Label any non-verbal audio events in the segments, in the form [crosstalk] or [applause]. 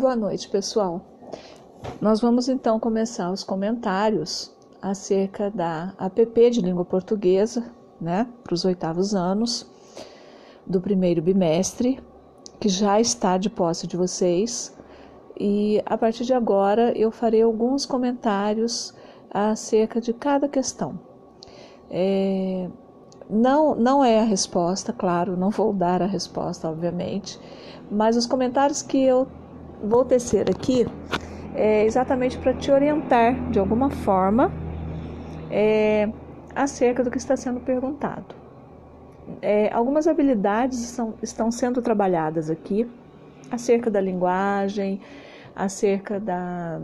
Boa noite, pessoal. Nós vamos então começar os comentários acerca da APP de língua portuguesa, né, para os oitavos anos do primeiro bimestre, que já está de posse de vocês. E a partir de agora eu farei alguns comentários acerca de cada questão. É, não, não é a resposta, claro, não vou dar a resposta, obviamente, mas os comentários que eu vou tecer aqui é exatamente para te orientar de alguma forma é, acerca do que está sendo perguntado. É, algumas habilidades são, estão sendo trabalhadas aqui acerca da linguagem, acerca da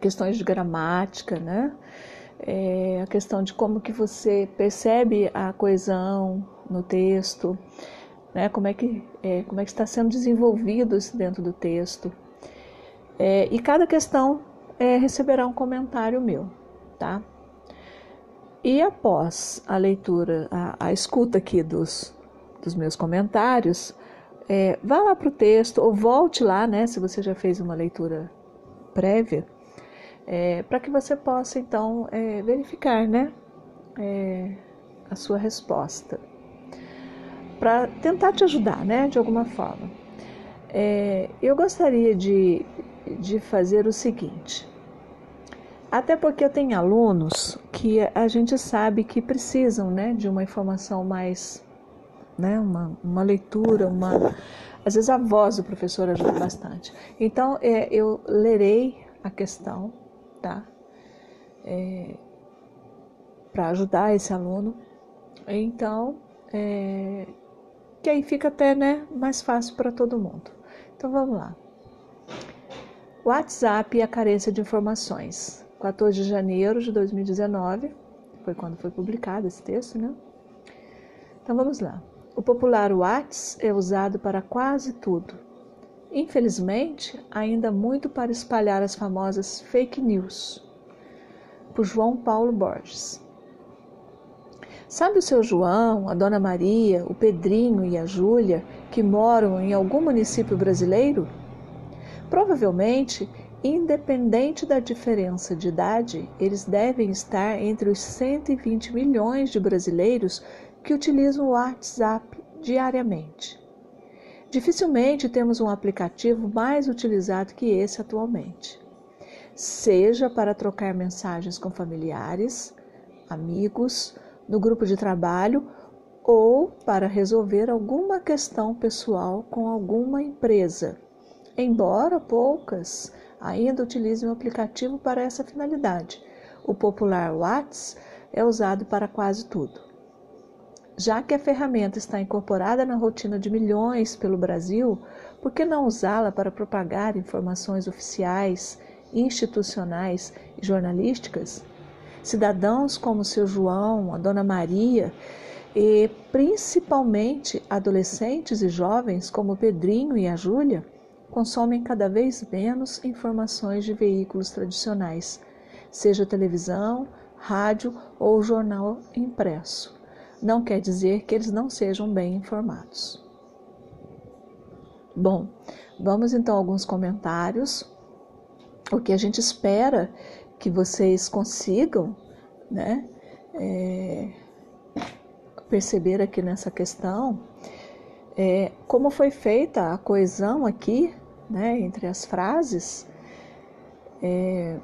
questões de gramática, né? É, a questão de como que você percebe a coesão no texto, né? Como é que é, como é que está sendo desenvolvido isso dentro do texto. É, e cada questão é, receberá um comentário meu, tá? E após a leitura, a, a escuta aqui dos, dos meus comentários, é, vá lá para o texto ou volte lá, né, se você já fez uma leitura prévia, é, para que você possa então é, verificar, né, é, a sua resposta, para tentar te ajudar, né, de alguma forma. É, eu gostaria de, de fazer o seguinte. Até porque eu tenho alunos que a gente sabe que precisam né, de uma informação mais né? Uma, uma leitura, uma às vezes a voz do professor ajuda bastante. Então é, eu lerei a questão, tá? É, para ajudar esse aluno. Então é, que aí fica até né, mais fácil para todo mundo. Então vamos lá. WhatsApp e a carência de informações. 14 de janeiro de 2019, foi quando foi publicado esse texto, né? Então vamos lá. O popular Whats é usado para quase tudo. Infelizmente, ainda muito para espalhar as famosas fake news. Por João Paulo Borges. Sabe o seu João, a Dona Maria, o Pedrinho e a Júlia que moram em algum município brasileiro? Provavelmente, independente da diferença de idade, eles devem estar entre os 120 milhões de brasileiros que utilizam o WhatsApp diariamente. Dificilmente temos um aplicativo mais utilizado que esse atualmente, seja para trocar mensagens com familiares, amigos, no grupo de trabalho ou para resolver alguma questão pessoal com alguma empresa, embora poucas ainda utilizem o aplicativo para essa finalidade. O popular WhatsApp é usado para quase tudo. Já que a ferramenta está incorporada na rotina de milhões pelo Brasil, por que não usá-la para propagar informações oficiais, institucionais e jornalísticas? Cidadãos como seu João, a Dona Maria e principalmente adolescentes e jovens como o Pedrinho e a Júlia consomem cada vez menos informações de veículos tradicionais, seja televisão, rádio ou jornal impresso não quer dizer que eles não sejam bem informados. Bom, vamos então a alguns comentários. O que a gente espera que vocês consigam, né, é, perceber aqui nessa questão é, como foi feita a coesão aqui, né, entre as frases, é,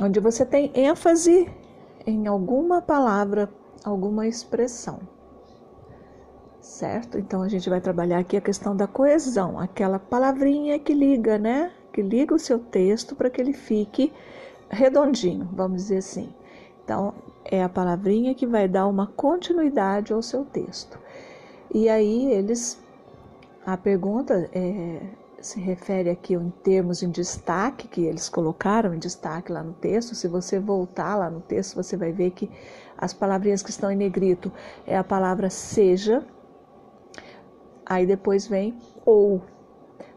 onde você tem ênfase em alguma palavra alguma expressão. Certo? Então a gente vai trabalhar aqui a questão da coesão, aquela palavrinha que liga, né? Que liga o seu texto para que ele fique redondinho, vamos dizer assim. Então é a palavrinha que vai dar uma continuidade ao seu texto. E aí eles a pergunta é, se refere aqui em termos em destaque, que eles colocaram em destaque lá no texto. Se você voltar lá no texto, você vai ver que as palavrinhas que estão em negrito é a palavra seja, aí depois vem ou.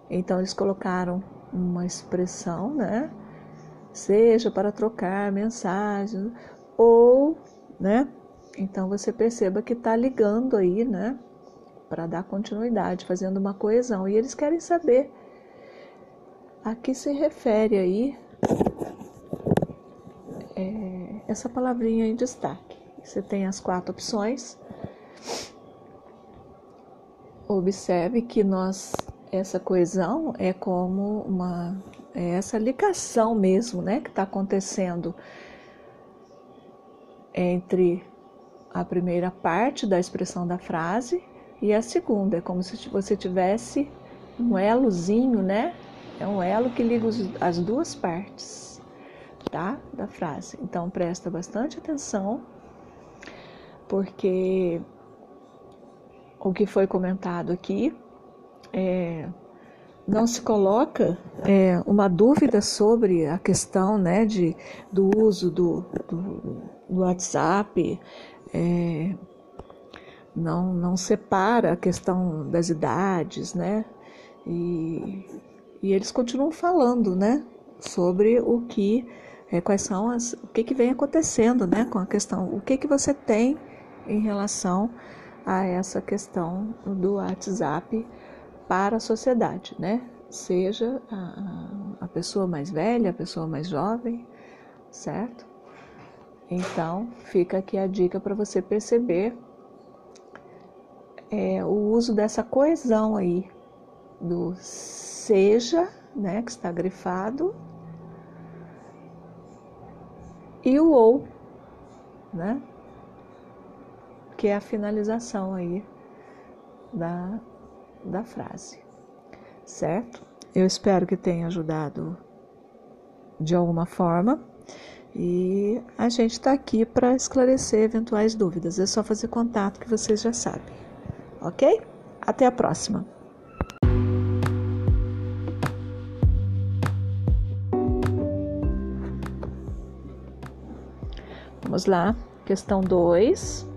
Então eles colocaram uma expressão, né? Seja para trocar mensagens ou, né? Então você perceba que está ligando aí, né? Para dar continuidade, fazendo uma coesão. E eles querem saber a que se refere aí é, essa palavrinha em destaque. Você tem as quatro opções. Observe que nós essa coesão é como uma é essa ligação mesmo, né, que está acontecendo entre a primeira parte da expressão da frase e a segunda. É como se você tivesse um elozinho, né? É um elo que liga as duas partes, tá? Da frase. Então presta bastante atenção, porque o que foi comentado aqui é, não se coloca é, uma dúvida sobre a questão né, de, do uso do, do, do WhatsApp, é, não, não separa a questão das idades, né? E, e eles continuam falando, né? Sobre o que, é, quais são as, o que, que vem acontecendo, né? Com a questão, o que, que você tem em relação a essa questão do WhatsApp para a sociedade, né? Seja a, a pessoa mais velha, a pessoa mais jovem, certo? Então, fica aqui a dica para você perceber é, o uso dessa coesão aí do seja, né, que está grifado, e o ou, né, que é a finalização aí da, da frase, certo? Eu espero que tenha ajudado de alguma forma. E a gente está aqui para esclarecer eventuais dúvidas. É só fazer contato que vocês já sabem. Ok? Até a próxima! Vamos lá, questão 2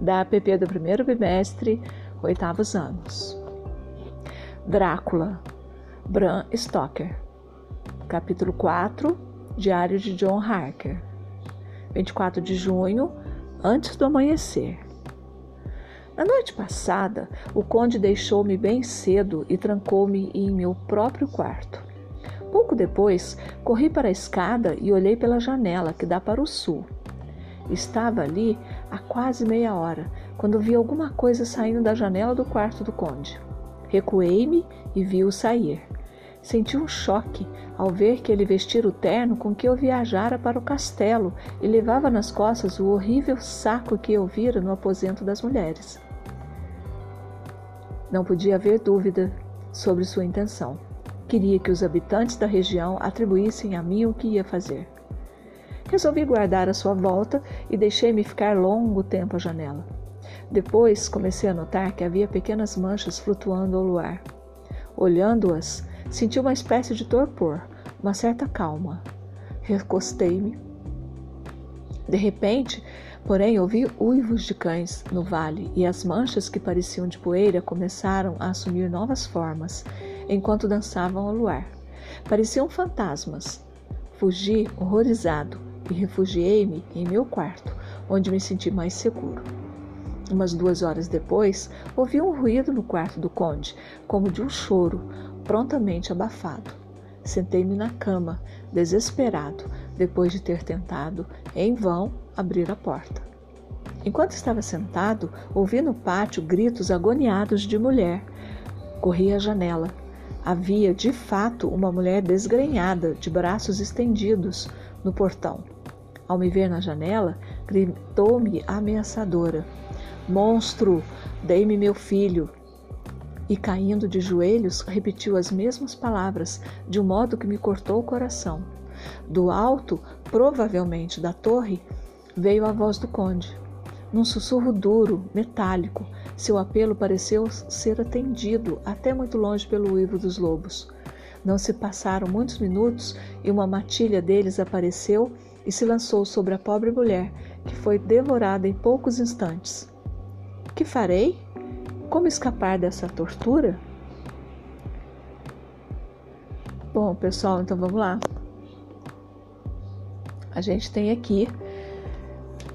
da APP do primeiro bimestre, oitavos anos. Drácula, Bram Stoker, capítulo 4, Diário de John Harker, 24 de junho, antes do amanhecer. Na noite passada, o conde deixou-me bem cedo e trancou-me em meu próprio quarto. Pouco depois, corri para a escada e olhei pela janela que dá para o sul. Estava ali há quase meia hora, quando vi alguma coisa saindo da janela do quarto do conde. Recuei-me e vi-o sair. Senti um choque ao ver que ele vestira o terno com que eu viajara para o castelo e levava nas costas o horrível saco que eu vira no aposento das mulheres. Não podia haver dúvida sobre sua intenção. Queria que os habitantes da região atribuíssem a mim o que ia fazer. Resolvi guardar a sua volta e deixei-me ficar longo tempo à janela. Depois comecei a notar que havia pequenas manchas flutuando ao luar. Olhando-as, senti uma espécie de torpor, uma certa calma. Recostei-me. De repente, porém, ouvi uivos de cães no vale e as manchas que pareciam de poeira começaram a assumir novas formas enquanto dançavam ao luar. Pareciam fantasmas. Fugi horrorizado e refugiei-me em meu quarto, onde me senti mais seguro. Umas duas horas depois, ouvi um ruído no quarto do conde, como de um choro, prontamente abafado. Sentei-me na cama, desesperado, depois de ter tentado, em vão, abrir a porta. Enquanto estava sentado, ouvi no pátio gritos agoniados de mulher. Corri à janela. Havia, de fato, uma mulher desgrenhada, de braços estendidos, no portão. Ao me ver na janela, gritou-me ameaçadora: Monstro, dei-me meu filho! E caindo de joelhos, repetiu as mesmas palavras, de um modo que me cortou o coração. Do alto, provavelmente da torre, veio a voz do conde. Num sussurro duro, metálico, seu apelo pareceu ser atendido até muito longe pelo uivo dos lobos. Não se passaram muitos minutos e uma matilha deles apareceu e se lançou sobre a pobre mulher, que foi devorada em poucos instantes. Que farei? Como escapar dessa tortura? Bom, pessoal, então vamos lá. A gente tem aqui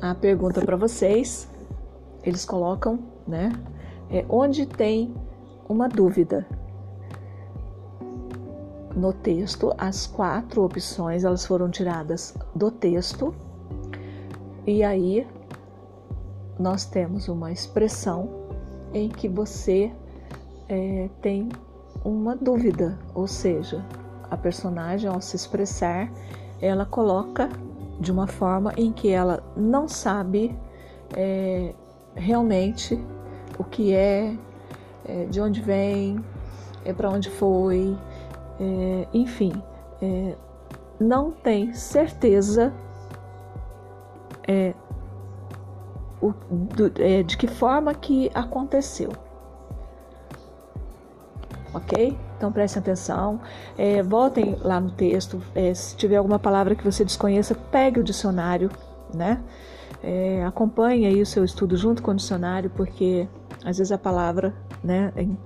a pergunta para vocês. Eles colocam, né? É, onde tem uma dúvida, no texto, as quatro opções elas foram tiradas do texto e aí nós temos uma expressão em que você é, tem uma dúvida, ou seja, a personagem ao se expressar, ela coloca de uma forma em que ela não sabe é, realmente o que é, é, de onde vem, é para onde foi, é, enfim, é, não tem certeza é, o, do, é, de que forma que aconteceu. Ok? Então prestem atenção, é, voltem lá no texto. É, se tiver alguma palavra que você desconheça, pegue o dicionário, né? É, acompanhe aí o seu estudo junto com o dicionário, porque às vezes a palavra, né, em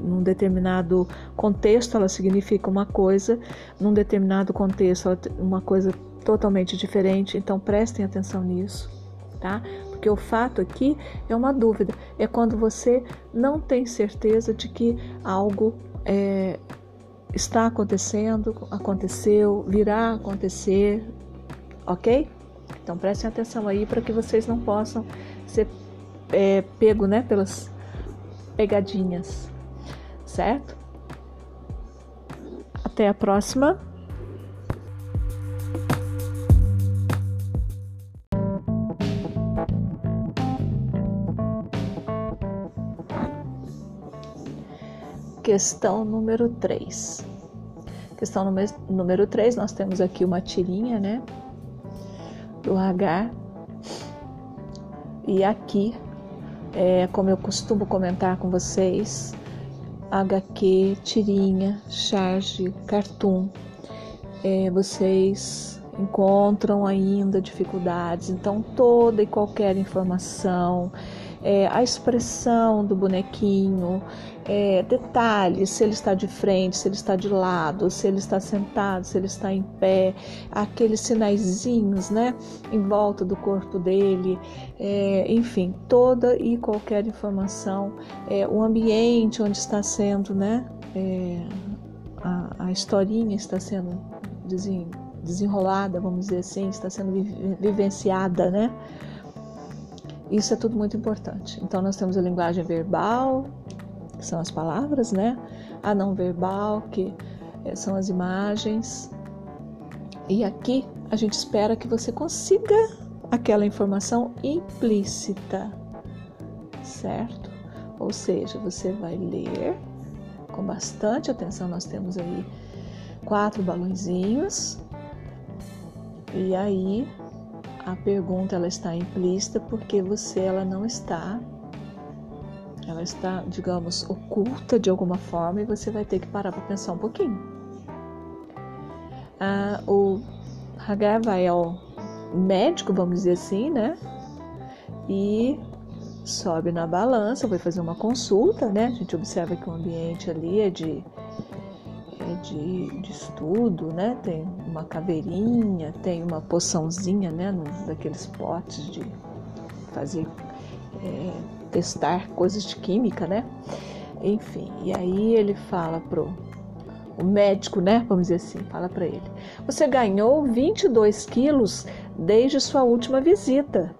num determinado contexto ela significa uma coisa, num determinado contexto ela uma coisa totalmente diferente. Então prestem atenção nisso, tá? Porque o fato aqui é uma dúvida, é quando você não tem certeza de que algo é, está acontecendo, aconteceu, virá acontecer, ok? Então prestem atenção aí para que vocês não possam ser é, pego, né, pelas pegadinhas, certo? Até a próxima. Questão número 3. Questão número 3, nós temos aqui uma tirinha, né? Do H. E aqui é, como eu costumo comentar com vocês, HQ, tirinha, charge, cartoon, é, vocês encontram ainda dificuldades. Então, toda e qualquer informação é, a expressão do bonequinho, é, detalhes, se ele está de frente, se ele está de lado, se ele está sentado, se ele está em pé, aqueles sinaizinhos, né, em volta do corpo dele, é, enfim, toda e qualquer informação, é, o ambiente onde está sendo, né, é, a, a historinha está sendo desenrolada, vamos dizer assim, está sendo vivenciada, né? Isso é tudo muito importante. Então, nós temos a linguagem verbal, que são as palavras, né? A não verbal, que eh, são as imagens. E aqui a gente espera que você consiga aquela informação implícita, certo? Ou seja, você vai ler com bastante atenção. Nós temos aí quatro balãozinhos. E aí a pergunta ela está implícita porque você ela não está ela está, digamos, oculta de alguma forma e você vai ter que parar para pensar um pouquinho. Ah, o Hagar vai ao médico, vamos dizer assim, né? E sobe na balança, vai fazer uma consulta, né? A gente observa que o ambiente ali é de de, de estudo, né? Tem uma caveirinha, tem uma poçãozinha, né? No, daqueles potes de fazer é, testar coisas de química, né? Enfim, e aí ele fala pro o médico, né? Vamos dizer assim, fala para ele: Você ganhou 22 quilos desde sua última visita.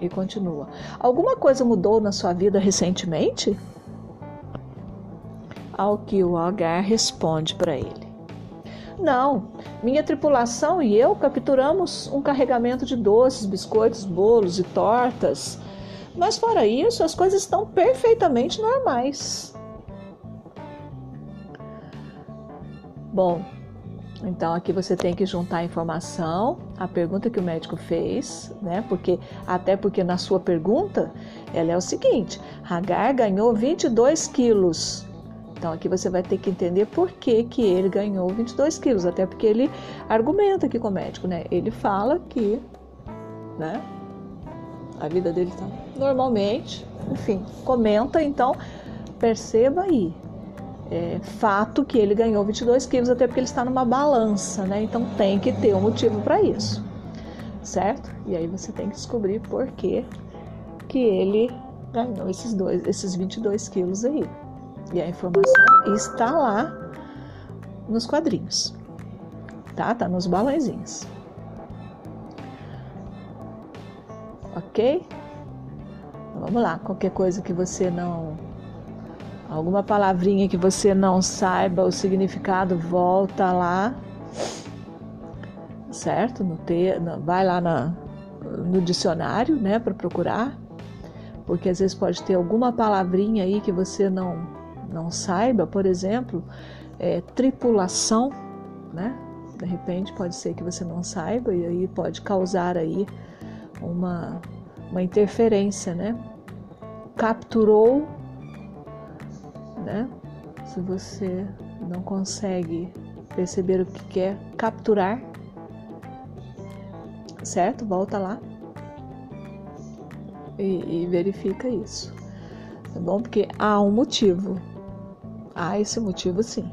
E continua: Alguma coisa mudou na sua vida recentemente? Ao que o Agar responde para ele: Não, minha tripulação e eu capturamos um carregamento de doces, biscoitos, bolos e tortas. Mas fora isso, as coisas estão perfeitamente normais. Bom, então aqui você tem que juntar a informação, a pergunta que o médico fez, né? Porque até porque na sua pergunta ela é o seguinte: Hagar ganhou 22 quilos então aqui você vai ter que entender por que, que ele ganhou 22 quilos, até porque ele argumenta aqui com o médico, né? Ele fala que, né? A vida dele está normalmente, enfim, comenta, então perceba aí. É fato que ele ganhou 22 quilos, até porque ele está numa balança, né? Então tem que ter um motivo para isso, certo? E aí você tem que descobrir por que, que ele ganhou esses, dois, esses 22 quilos aí. E a informação está lá nos quadrinhos, tá? Tá nos balãozinhos. Ok? Vamos lá, qualquer coisa que você não. Alguma palavrinha que você não saiba o significado, volta lá, certo? No te, vai lá na, no dicionário, né, para procurar, porque às vezes pode ter alguma palavrinha aí que você não, não saiba, por exemplo, é, tripulação, né? De repente pode ser que você não saiba e aí pode causar aí uma, uma interferência, né? Capturou, né? Se você não consegue perceber o que quer capturar, certo? Volta lá e, e verifica isso, tá bom? Porque há um motivo, há esse motivo sim,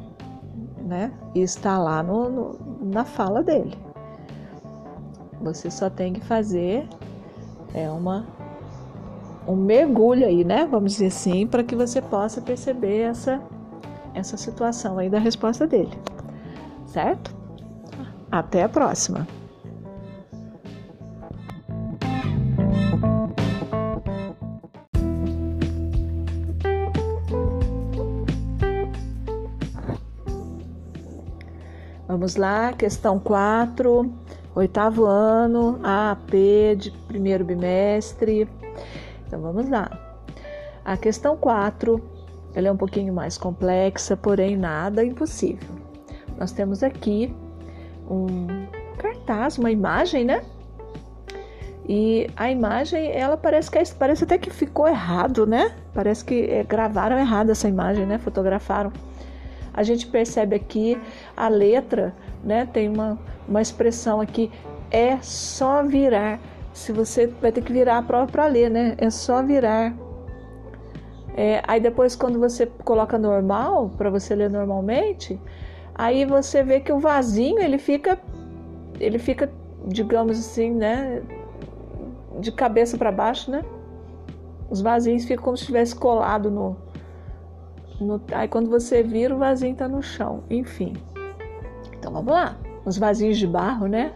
né? E está lá no, no na fala dele. Você só tem que fazer é uma um mergulho aí, né? Vamos dizer assim, para que você possa perceber essa essa situação aí da resposta dele. Certo? Até a próxima. Vamos lá, questão 4 oitavo ano, AAP de primeiro bimestre. Então vamos lá. A questão 4, ela é um pouquinho mais complexa, porém nada impossível. Nós temos aqui um cartaz, uma imagem, né? E a imagem, ela parece que parece até que ficou errado, né? Parece que é, gravaram errado essa imagem, né? Fotografaram. A gente percebe aqui a letra, né? Tem uma uma expressão aqui, é só virar. Se você vai ter que virar a prova para ler, né? É só virar. É, aí depois quando você coloca normal, para você ler normalmente, aí você vê que o vasinho ele fica, ele fica, digamos assim, né? De cabeça para baixo, né? Os vasinhos ficam como se estivesse colado no, no. Aí quando você vira, o vasinho está no chão. Enfim. Então vamos lá uns vasinhos de barro, né?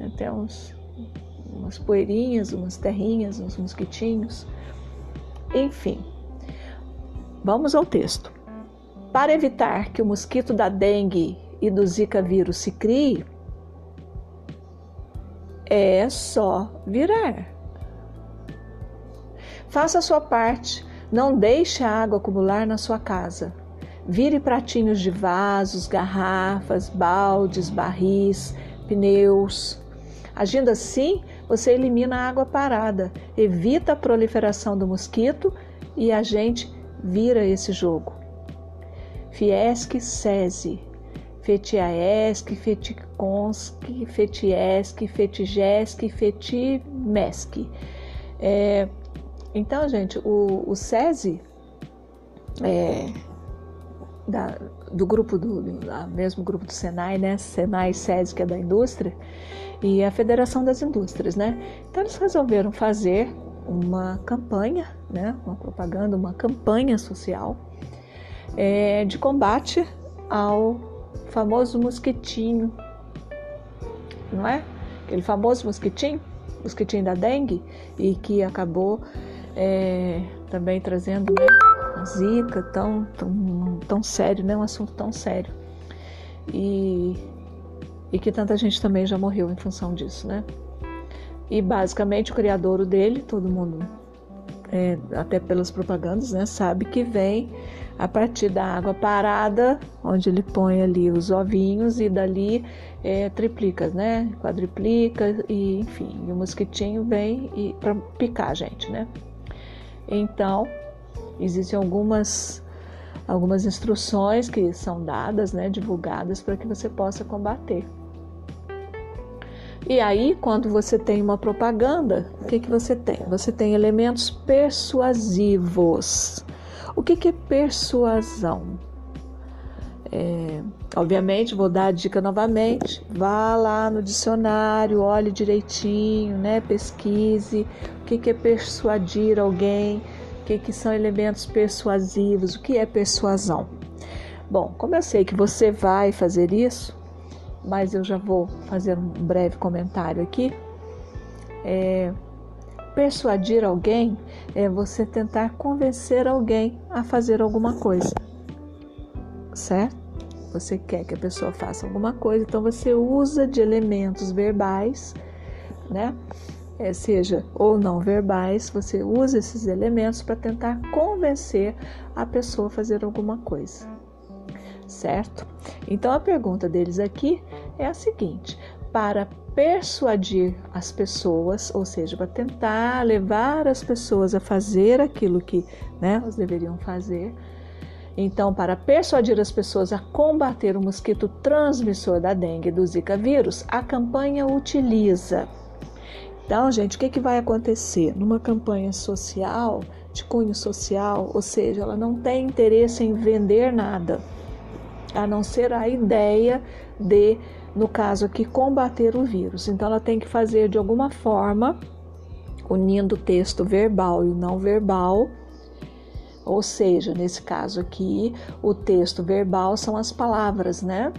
Até uns, umas poeirinhas, umas terrinhas, uns mosquitinhos. Enfim, vamos ao texto. Para evitar que o mosquito da dengue e do zika vírus se crie, é só virar. Faça a sua parte, não deixe a água acumular na sua casa. Vire pratinhos de vasos, garrafas, baldes, barris, pneus. Agindo assim, você elimina a água parada, evita a proliferação do mosquito e a gente vira esse jogo. Fiesc SESI, Fetiaesc, Feticonsk, Fetiesc, Fetigesc, Fetimesc. É, então, gente, o, o SESI é, da, do grupo do, do mesmo grupo do Senai, né? Senai SESI, que é da indústria, e a Federação das Indústrias, né? Então eles resolveram fazer uma campanha, né? Uma propaganda, uma campanha social é, de combate ao famoso mosquitinho, não é? Aquele famoso mosquitinho, mosquitinho da dengue, e que acabou é, também trazendo, né? Zika, tão, tão, tão sério, né? Um assunto tão sério. E, e que tanta gente também já morreu em função disso, né? E basicamente o criador dele, todo mundo, é, até pelas propagandas, né, sabe que vem a partir da água parada, onde ele põe ali os ovinhos e dali é, triplica, né? Quadriplica e enfim, e o mosquitinho vem e para picar a gente, né? Então, Existem algumas algumas instruções que são dadas, né, divulgadas para que você possa combater. E aí, quando você tem uma propaganda, o que, que você tem? Você tem elementos persuasivos. O que, que é persuasão? É, obviamente, vou dar a dica novamente. Vá lá no dicionário, olhe direitinho, né? pesquise o que, que é persuadir alguém que, que são elementos persuasivos, o que é persuasão? Bom, como eu sei que você vai fazer isso, mas eu já vou fazer um breve comentário aqui. É, persuadir alguém é você tentar convencer alguém a fazer alguma coisa, certo? Você quer que a pessoa faça alguma coisa, então você usa de elementos verbais, né? É, seja ou não verbais, você usa esses elementos para tentar convencer a pessoa a fazer alguma coisa, certo? Então a pergunta deles aqui é a seguinte: para persuadir as pessoas, ou seja, para tentar levar as pessoas a fazer aquilo que né, elas deveriam fazer. Então, para persuadir as pessoas a combater o mosquito transmissor da dengue e do Zika vírus, a campanha utiliza. Então, gente, o que, que vai acontecer? Numa campanha social, de cunho social, ou seja, ela não tem interesse em vender nada, a não ser a ideia de no caso aqui, combater o vírus. Então, ela tem que fazer de alguma forma, unindo o texto verbal e o não verbal, ou seja, nesse caso aqui, o texto verbal são as palavras, né?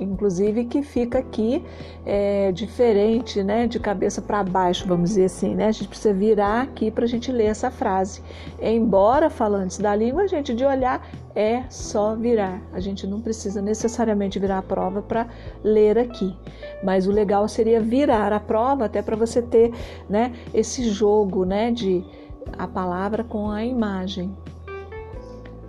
inclusive que fica aqui é, diferente, né, de cabeça para baixo, vamos dizer assim, né? A gente precisa virar aqui para a gente ler essa frase. Embora falantes da língua, a gente de olhar é só virar. A gente não precisa necessariamente virar a prova para ler aqui. Mas o legal seria virar a prova até para você ter, né, esse jogo, né, de a palavra com a imagem.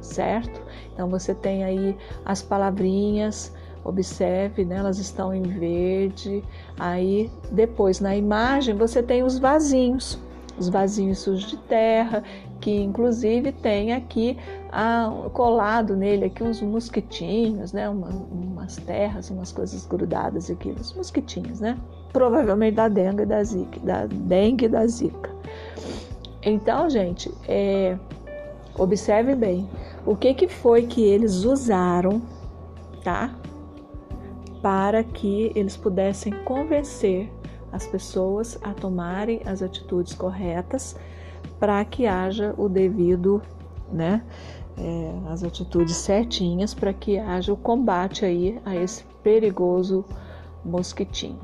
Certo? Então você tem aí as palavrinhas, Observe, né, elas estão em verde. Aí depois na imagem você tem os vasinhos, os vasinhos sujos de terra, que inclusive tem aqui ah, colado nele aqui uns mosquitinhos, né, uma, umas terras, umas coisas grudadas aqui, uns mosquitinhos, né? Provavelmente da dengue da zika, da dengue da zika. Então, gente, é, observe bem o que, que foi que eles usaram, tá? para que eles pudessem convencer as pessoas a tomarem as atitudes corretas para que haja o devido, né, é, as atitudes certinhas para que haja o combate aí a esse perigoso mosquitinho.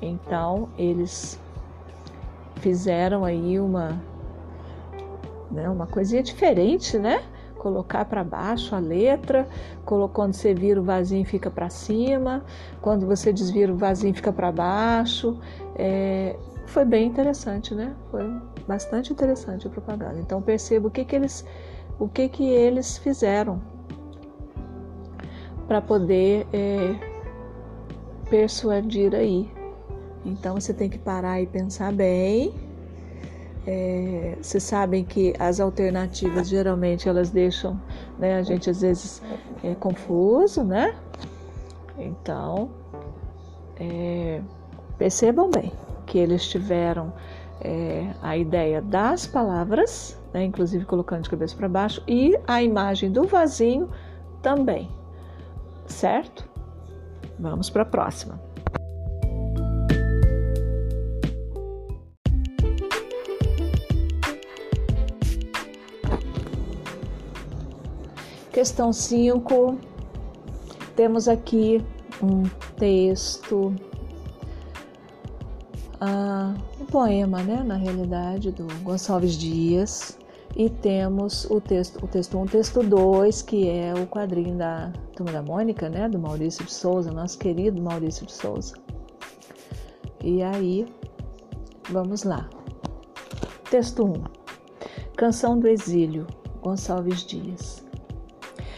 Então eles fizeram aí uma, né, uma coisinha diferente, né? colocar para baixo a letra, quando você vira o vasinho fica para cima, quando você desvira o vasinho fica para baixo. É, foi bem interessante, né? Foi bastante interessante a propaganda. Então perceba o que, que eles, o que, que eles fizeram para poder é, persuadir aí. Então você tem que parar e pensar bem é, vocês sabem que as alternativas geralmente elas deixam né, a gente às vezes é, confuso, né? Então é, percebam bem que eles tiveram é, a ideia das palavras, né, inclusive colocando de cabeça para baixo, e a imagem do vasinho também, certo? Vamos para a próxima. Questão 5, temos aqui um texto, uh, um poema, né, na realidade, do Gonçalves Dias, e temos o texto, o texto 1, um, texto 2, que é o quadrinho da Turma da Mônica, né, do Maurício de Souza, nosso querido Maurício de Souza. E aí, vamos lá. Texto 1. Canção do Exílio, Gonçalves Dias.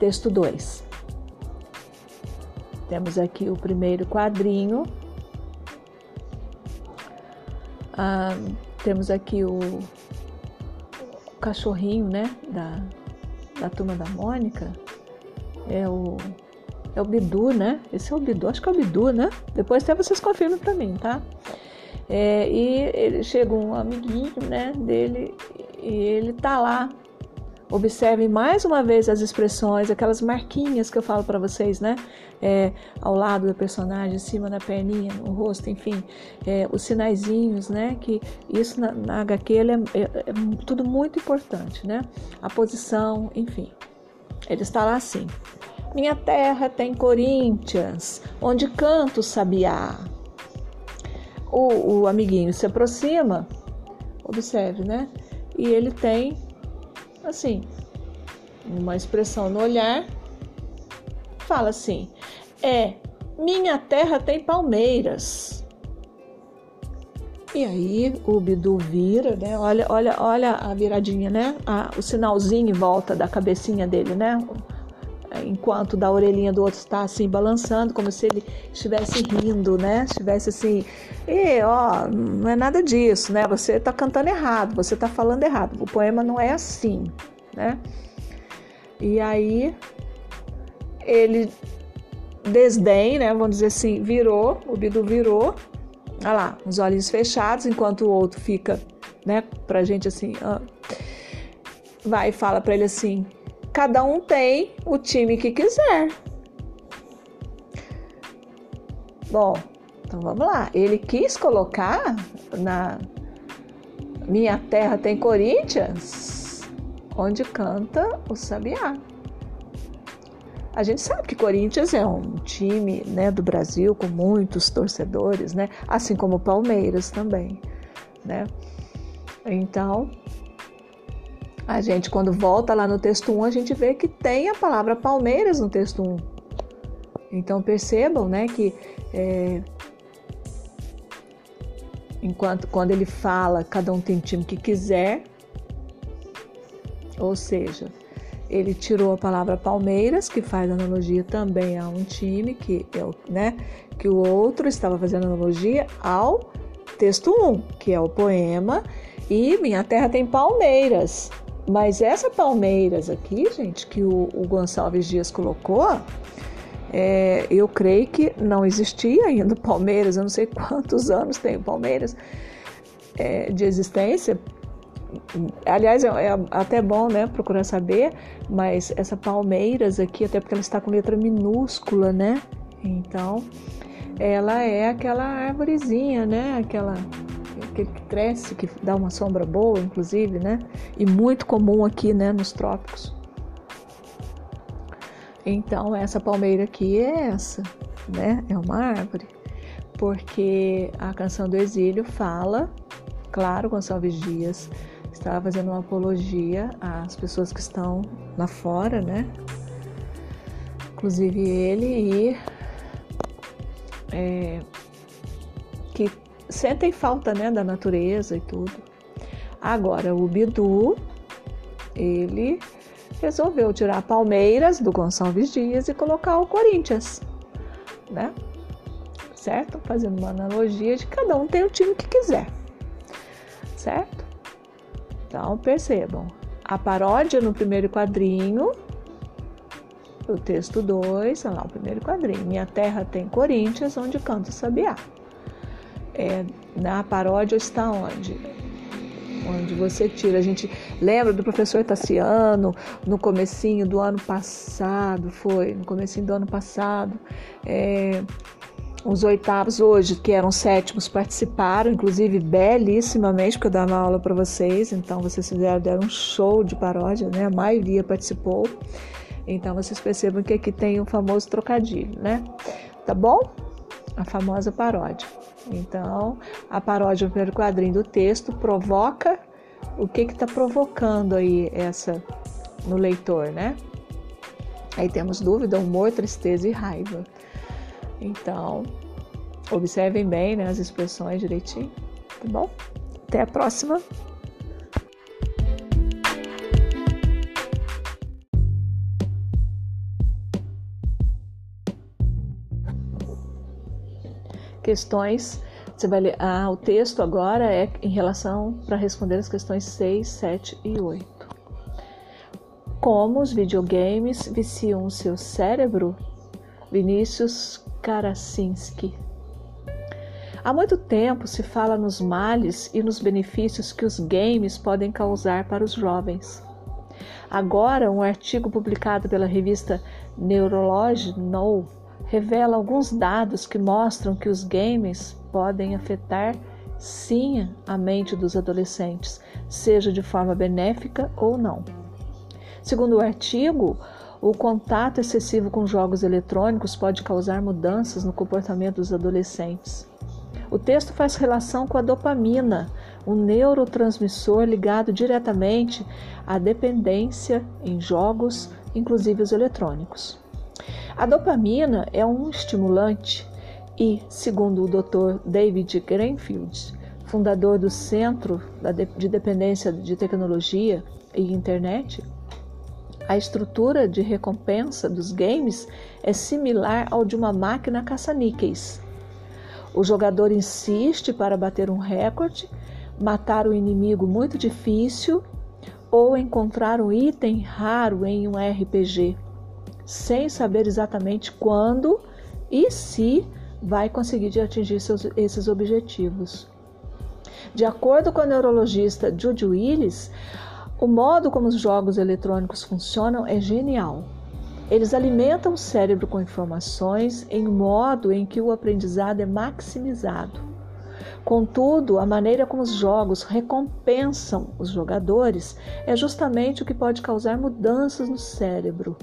Texto 2. Temos aqui o primeiro quadrinho. Ah, temos aqui o, o cachorrinho, né? Da, da turma da Mônica, é o é o Bidu, né? Esse é o Bidu, acho que é o Bidu, né? Depois até vocês confirmam para mim, tá? É, e ele chega um amiguinho, né, dele e ele tá lá. Observem mais uma vez as expressões, aquelas marquinhas que eu falo para vocês, né? É, ao lado do personagem, em cima da perninha, no rosto, enfim, é, os sinaizinhos, né? Que isso na, na HQ é, é, é tudo muito importante, né? A posição, enfim. Ele está lá assim. Minha terra tem Corinthians, onde canto sabiá. O, o amiguinho se aproxima, observe, né? E ele tem, assim, uma expressão no olhar, fala assim: é, minha terra tem palmeiras. E aí o Bidu vira, né? Olha, olha, olha a viradinha, né? Ah, o sinalzinho em volta da cabecinha dele, né? Enquanto da orelhinha do outro está assim balançando, como se ele estivesse rindo, né? Estivesse assim, e ó, não é nada disso, né? Você está cantando errado, você está falando errado. O poema não é assim, né? E aí ele desdém, né? Vamos dizer assim, virou, o Bidu virou, olha lá, os olhinhos fechados, enquanto o outro fica, né? Pra gente assim, ó, vai e fala para ele assim cada um tem o time que quiser. Bom, então vamos lá. Ele quis colocar na Minha Terra tem Corinthians, onde canta o Sabiá. A gente sabe que Corinthians é um time né, do Brasil com muitos torcedores, né? Assim como Palmeiras também, né? Então, a gente, quando volta lá no texto 1, a gente vê que tem a palavra Palmeiras no texto 1. Então percebam né, que é, enquanto quando ele fala, cada um tem o time que quiser, ou seja, ele tirou a palavra Palmeiras, que faz analogia também a um time, que, é o, né, que o outro estava fazendo analogia ao texto 1, que é o poema, e Minha Terra tem Palmeiras. Mas essa Palmeiras aqui, gente, que o, o Gonçalves Dias colocou, é, eu creio que não existia ainda Palmeiras, eu não sei quantos anos tem o Palmeiras é, de existência. Aliás, é, é, até bom né, procurar saber, mas essa Palmeiras aqui, até porque ela está com letra minúscula, né? Então, ela é aquela árvorezinha, né? Aquela aquele que cresce, que dá uma sombra boa, inclusive, né? E muito comum aqui, né, nos trópicos. Então, essa palmeira aqui é essa, né? É uma árvore. Porque a canção do exílio fala, claro, Gonçalves Dias estava fazendo uma apologia às pessoas que estão lá fora, né? Inclusive ele e é, sentem falta né, da natureza e tudo. Agora, o Bidu, ele resolveu tirar Palmeiras do Gonçalves Dias e colocar o Corinthians, né? Certo? Fazendo uma analogia de cada um tem o time que quiser, certo? Então, percebam, a paródia no primeiro quadrinho, o texto 2, olha lá, o primeiro quadrinho, Minha Terra tem Corinthians, onde canta o sabiá é, na paródia está onde? Onde você tira. A gente lembra do professor Tassiano no comecinho do ano passado, foi, no comecinho do ano passado. É, os oitavos hoje, que eram sétimos, participaram, inclusive belíssimamente, porque eu dava aula para vocês, então vocês fizeram deram um show de paródia, né? A maioria participou. Então vocês percebam que aqui tem o famoso trocadilho, né? Tá bom? A famosa paródia. Então, a paródia do primeiro quadrinho do texto provoca o que está provocando aí essa no leitor, né? Aí temos dúvida, humor, tristeza e raiva. Então, observem bem né, as expressões direitinho, tá bom? Até a próxima! Questões. Você vai ler, ah, o texto agora é em relação para responder as questões 6, 7 e 8. como os videogames viciam o seu cérebro? Vinícius Karasinski. Há muito tempo se fala nos males e nos benefícios que os games podem causar para os jovens. Agora, um artigo publicado pela revista Neurology Now revela alguns dados que mostram que os games podem afetar sim a mente dos adolescentes, seja de forma benéfica ou não. Segundo o artigo, o contato excessivo com jogos eletrônicos pode causar mudanças no comportamento dos adolescentes. O texto faz relação com a dopamina, um neurotransmissor ligado diretamente à dependência em jogos, inclusive os eletrônicos. A dopamina é um estimulante e, segundo o Dr. David Greenfield, fundador do Centro de Dependência de Tecnologia e Internet, a estrutura de recompensa dos games é similar ao de uma máquina caça-níqueis. O jogador insiste para bater um recorde, matar um inimigo muito difícil ou encontrar um item raro em um RPG, sem saber exatamente quando e se vai conseguir atingir seus, esses objetivos. De acordo com a neurologista Judy Willis, o modo como os jogos eletrônicos funcionam é genial. Eles alimentam o cérebro com informações em modo em que o aprendizado é maximizado. Contudo, a maneira como os jogos recompensam os jogadores é justamente o que pode causar mudanças no cérebro,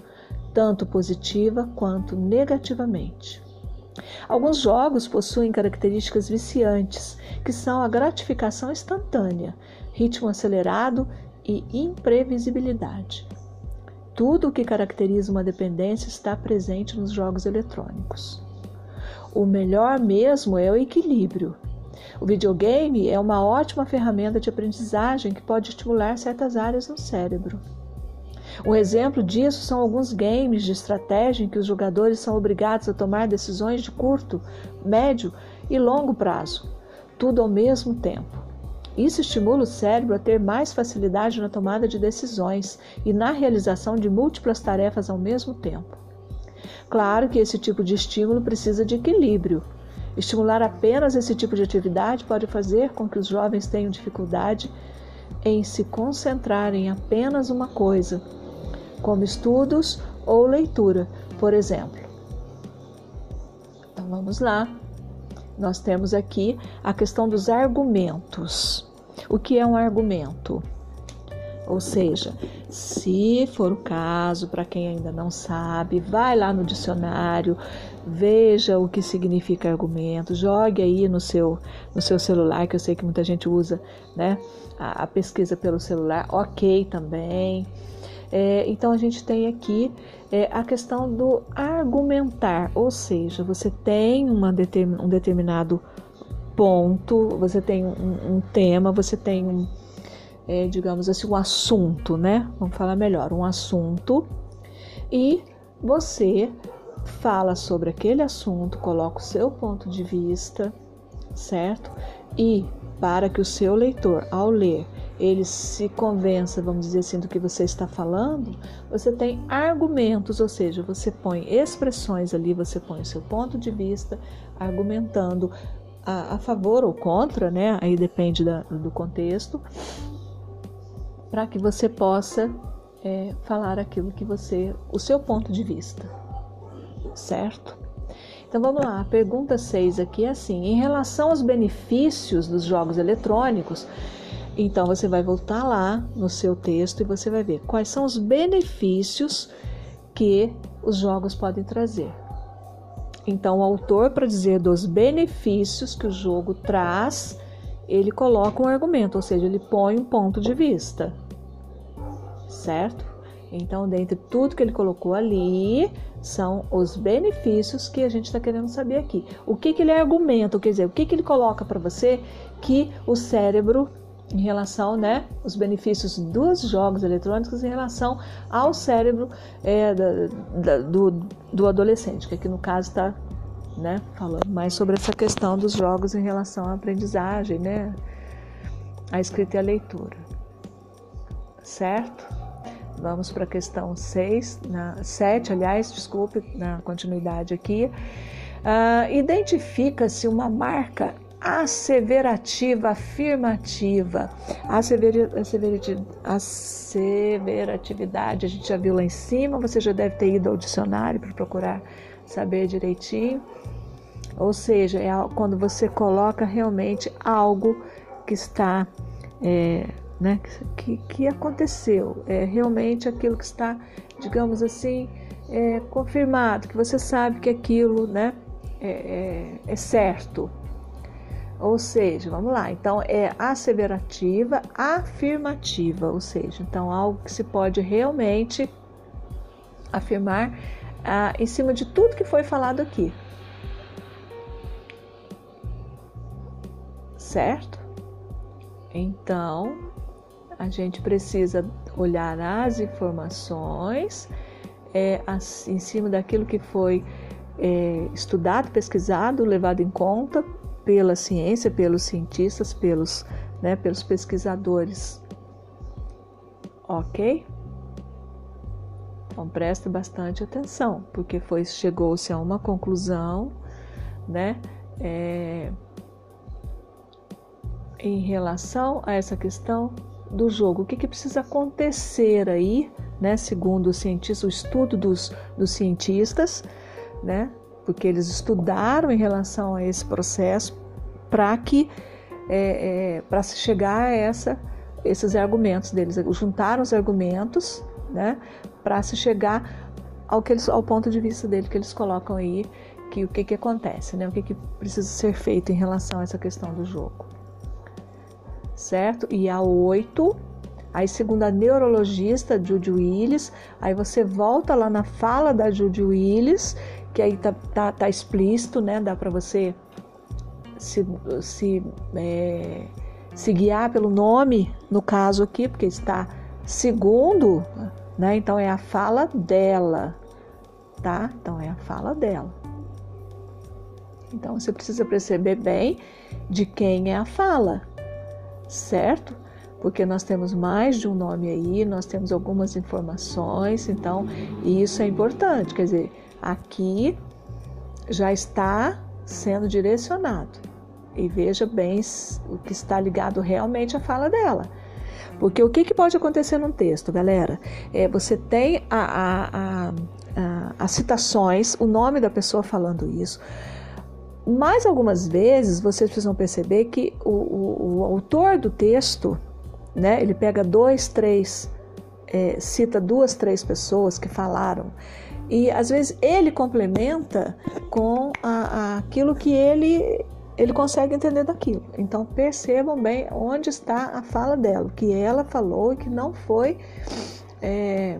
tanto positiva quanto negativamente. Alguns jogos possuem características viciantes, que são a gratificação instantânea, ritmo acelerado e imprevisibilidade. Tudo o que caracteriza uma dependência está presente nos jogos eletrônicos. O melhor mesmo é o equilíbrio. O videogame é uma ótima ferramenta de aprendizagem que pode estimular certas áreas no cérebro. Um exemplo disso são alguns games de estratégia em que os jogadores são obrigados a tomar decisões de curto, médio e longo prazo, tudo ao mesmo tempo. Isso estimula o cérebro a ter mais facilidade na tomada de decisões e na realização de múltiplas tarefas ao mesmo tempo. Claro que esse tipo de estímulo precisa de equilíbrio. Estimular apenas esse tipo de atividade pode fazer com que os jovens tenham dificuldade em se concentrar em apenas uma coisa como estudos ou leitura, por exemplo. Então vamos lá. Nós temos aqui a questão dos argumentos. O que é um argumento? Ou seja, se for o caso, para quem ainda não sabe, vai lá no dicionário, veja o que significa argumento, jogue aí no seu, no seu celular, que eu sei que muita gente usa né, a, a pesquisa pelo celular, ok também. É, então a gente tem aqui é, a questão do argumentar, ou seja, você tem uma determin, um determinado ponto, você tem um, um tema, você tem um, é, digamos assim, um assunto, né? Vamos falar melhor, um assunto, e você fala sobre aquele assunto, coloca o seu ponto de vista, certo? E para que o seu leitor, ao ler, ele se convença, vamos dizer assim, do que você está falando, você tem argumentos, ou seja, você põe expressões ali, você põe o seu ponto de vista, argumentando a, a favor ou contra, né? Aí depende da, do contexto, para que você possa é, falar aquilo que você, o seu ponto de vista, certo? Então vamos lá, a pergunta 6 aqui é assim: em relação aos benefícios dos jogos eletrônicos, então você vai voltar lá no seu texto e você vai ver quais são os benefícios que os jogos podem trazer. Então, o autor, para dizer dos benefícios que o jogo traz, ele coloca um argumento, ou seja, ele põe um ponto de vista, certo? Então, dentre tudo que ele colocou ali, são os benefícios que a gente está querendo saber aqui. O que, que ele argumenta, quer dizer, o que, que ele coloca para você que o cérebro em relação, né, os benefícios dos jogos eletrônicos em relação ao cérebro é, da, da, do, do adolescente, que aqui no caso está né, falando mais sobre essa questão dos jogos em relação à aprendizagem, né, a escrita e a leitura, certo? Vamos para a questão 6, na 7, aliás, desculpe, na continuidade aqui. Uh, Identifica-se uma marca asseverativa, afirmativa. A asseveratividade a gente já viu lá em cima, você já deve ter ido ao dicionário para procurar saber direitinho. Ou seja, é quando você coloca realmente algo que está, é, né, que, que aconteceu, é realmente aquilo que está, digamos assim, é, confirmado, que você sabe que aquilo, né, é, é, é certo, ou seja, vamos lá, então é asseverativa, afirmativa, ou seja, então algo que se pode realmente afirmar ah, em cima de tudo que foi falado aqui. Certo? Então, a gente precisa olhar as informações é, em cima daquilo que foi é, estudado, pesquisado, levado em conta pela ciência, pelos cientistas, pelos, né, pelos pesquisadores. Ok? Então preste bastante atenção, porque foi chegou-se a uma conclusão, né, é, em relação a essa questão do jogo. O que, que precisa acontecer aí, né, segundo o cientista, o estudo dos, dos cientistas, né, porque eles estudaram em relação a esse processo para que é, é, para se chegar a essa, esses argumentos deles, juntaram os argumentos, né, para se chegar ao que eles, ao ponto de vista dele que eles colocam aí, que o que que acontece, né, o que que precisa ser feito em relação a essa questão do jogo, certo? E a oito Aí, segundo a neurologista Judy Willis, aí você volta lá na fala da Judy Willis que aí tá, tá, tá explícito, né? Dá para você se, se, é, se guiar pelo nome, no caso aqui, porque está segundo, né? Então é a fala dela, tá? Então é a fala dela. Então você precisa perceber bem de quem é a fala, certo? Porque nós temos mais de um nome aí, nós temos algumas informações, então isso é importante. Quer dizer, aqui já está sendo direcionado. E veja bem o que está ligado realmente à fala dela. Porque o que, que pode acontecer num texto, galera? É, você tem a, a, a, as citações, o nome da pessoa falando isso. Mais algumas vezes vocês precisam perceber que o, o, o autor do texto, né, ele pega dois, três, é, cita duas, três pessoas que falaram e às vezes ele complementa com a, a, aquilo que ele ele consegue entender daquilo. Então percebam bem onde está a fala dela, o que ela falou e que não foi é,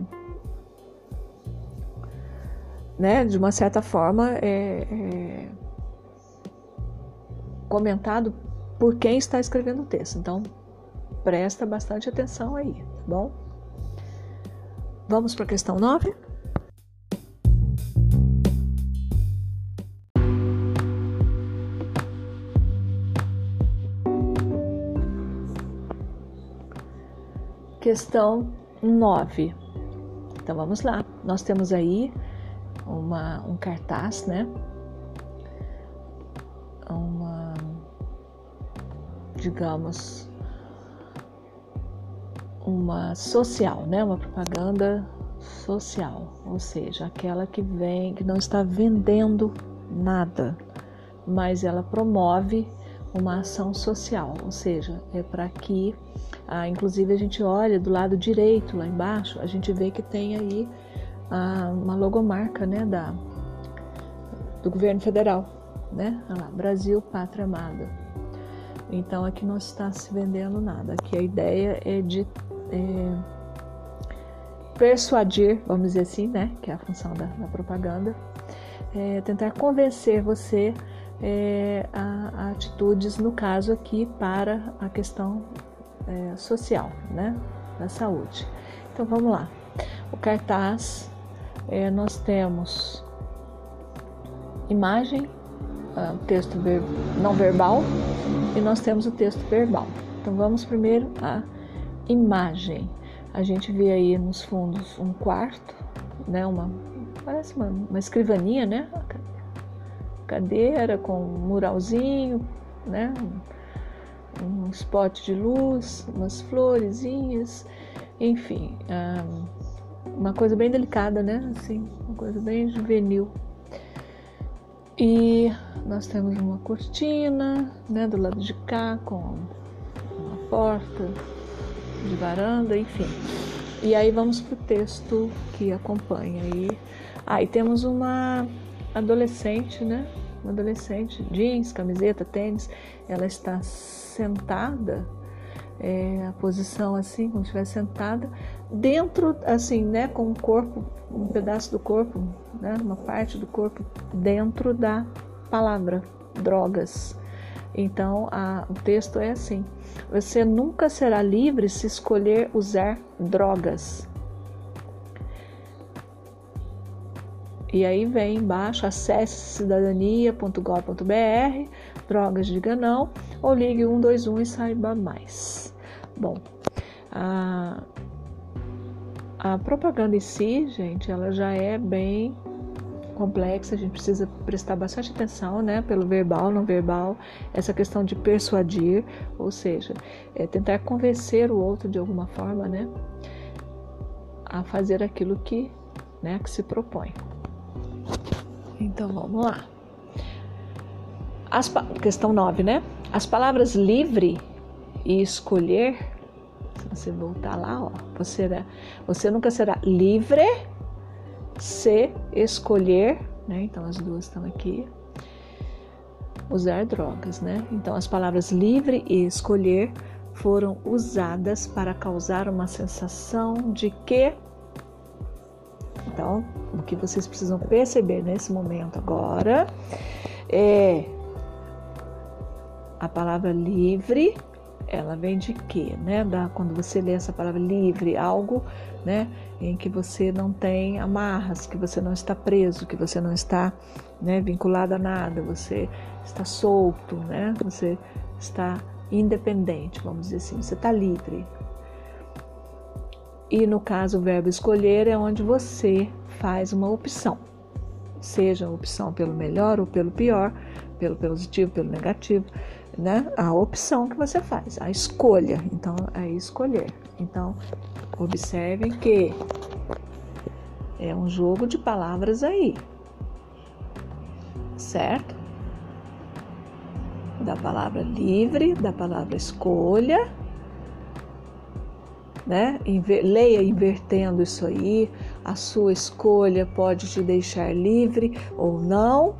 né, de uma certa forma é, é, comentado por quem está escrevendo o texto. Então presta bastante atenção aí, tá bom? Vamos para a questão 9? Questão 9. Então vamos lá. Nós temos aí uma, um cartaz, né? Uma, digamos, uma social, né? Uma propaganda social, ou seja, aquela que vem, que não está vendendo nada, mas ela promove uma ação social, ou seja, é para que ah, inclusive, a gente olha do lado direito, lá embaixo, a gente vê que tem aí ah, uma logomarca né, da, do governo federal, né? Olha lá, Brasil, Pátria Amada. Então, aqui não está se vendendo nada. Aqui a ideia é de é, persuadir, vamos dizer assim, né? Que é a função da, da propaganda. É, tentar convencer você é, a, a, atitudes, no caso aqui, para a questão é, social, né, da saúde. Então vamos lá. O cartaz, é, nós temos imagem, uh, texto ver, não verbal e nós temos o texto verbal. Então vamos primeiro à imagem. A gente vê aí nos fundos um quarto, né? Uma parece uma, uma escrivaninha, né? Cadeira com um muralzinho, né? Um, spot de luz, umas florezinhas, enfim, uma coisa bem delicada, né? Assim, uma coisa bem juvenil. E nós temos uma cortina, né, do lado de cá com uma porta de varanda, enfim. E aí vamos para o texto que acompanha aí. Aí ah, temos uma adolescente, né? Uma adolescente, jeans, camiseta, tênis. Ela está sentada, é, a posição assim, como se estivesse sentada, dentro, assim, né? Com o corpo, um pedaço do corpo, né? Uma parte do corpo dentro da palavra drogas. Então, a, o texto é assim: você nunca será livre se escolher usar drogas. E aí vem embaixo, acesse cidadania.gov.br, drogas diga não, ou ligue 121 e saiba mais. Bom, a, a propaganda em si, gente, ela já é bem complexa, a gente precisa prestar bastante atenção, né, pelo verbal, não verbal, essa questão de persuadir, ou seja, é tentar convencer o outro de alguma forma, né, a fazer aquilo que, né, que se propõe. Então vamos lá. As, questão 9, né? As palavras livre e escolher, se você voltar lá, ó, você, você nunca será livre se escolher, né? Então as duas estão aqui. Usar drogas, né? Então as palavras livre e escolher foram usadas para causar uma sensação de que então, o que vocês precisam perceber nesse momento agora é a palavra livre, ela vem de quê, né? Da, quando você lê essa palavra livre, algo, né, em que você não tem amarras, que você não está preso, que você não está, né, vinculado a nada, você está solto, né? Você está independente, vamos dizer assim, você está livre. E no caso, o verbo escolher é onde você faz uma opção, seja a opção pelo melhor ou pelo pior, pelo positivo, pelo negativo, né? A opção que você faz, a escolha. Então, é escolher. Então, observem que é um jogo de palavras aí, certo? Da palavra livre, da palavra escolha, né? Leia invertendo isso aí. A sua escolha pode te deixar livre ou não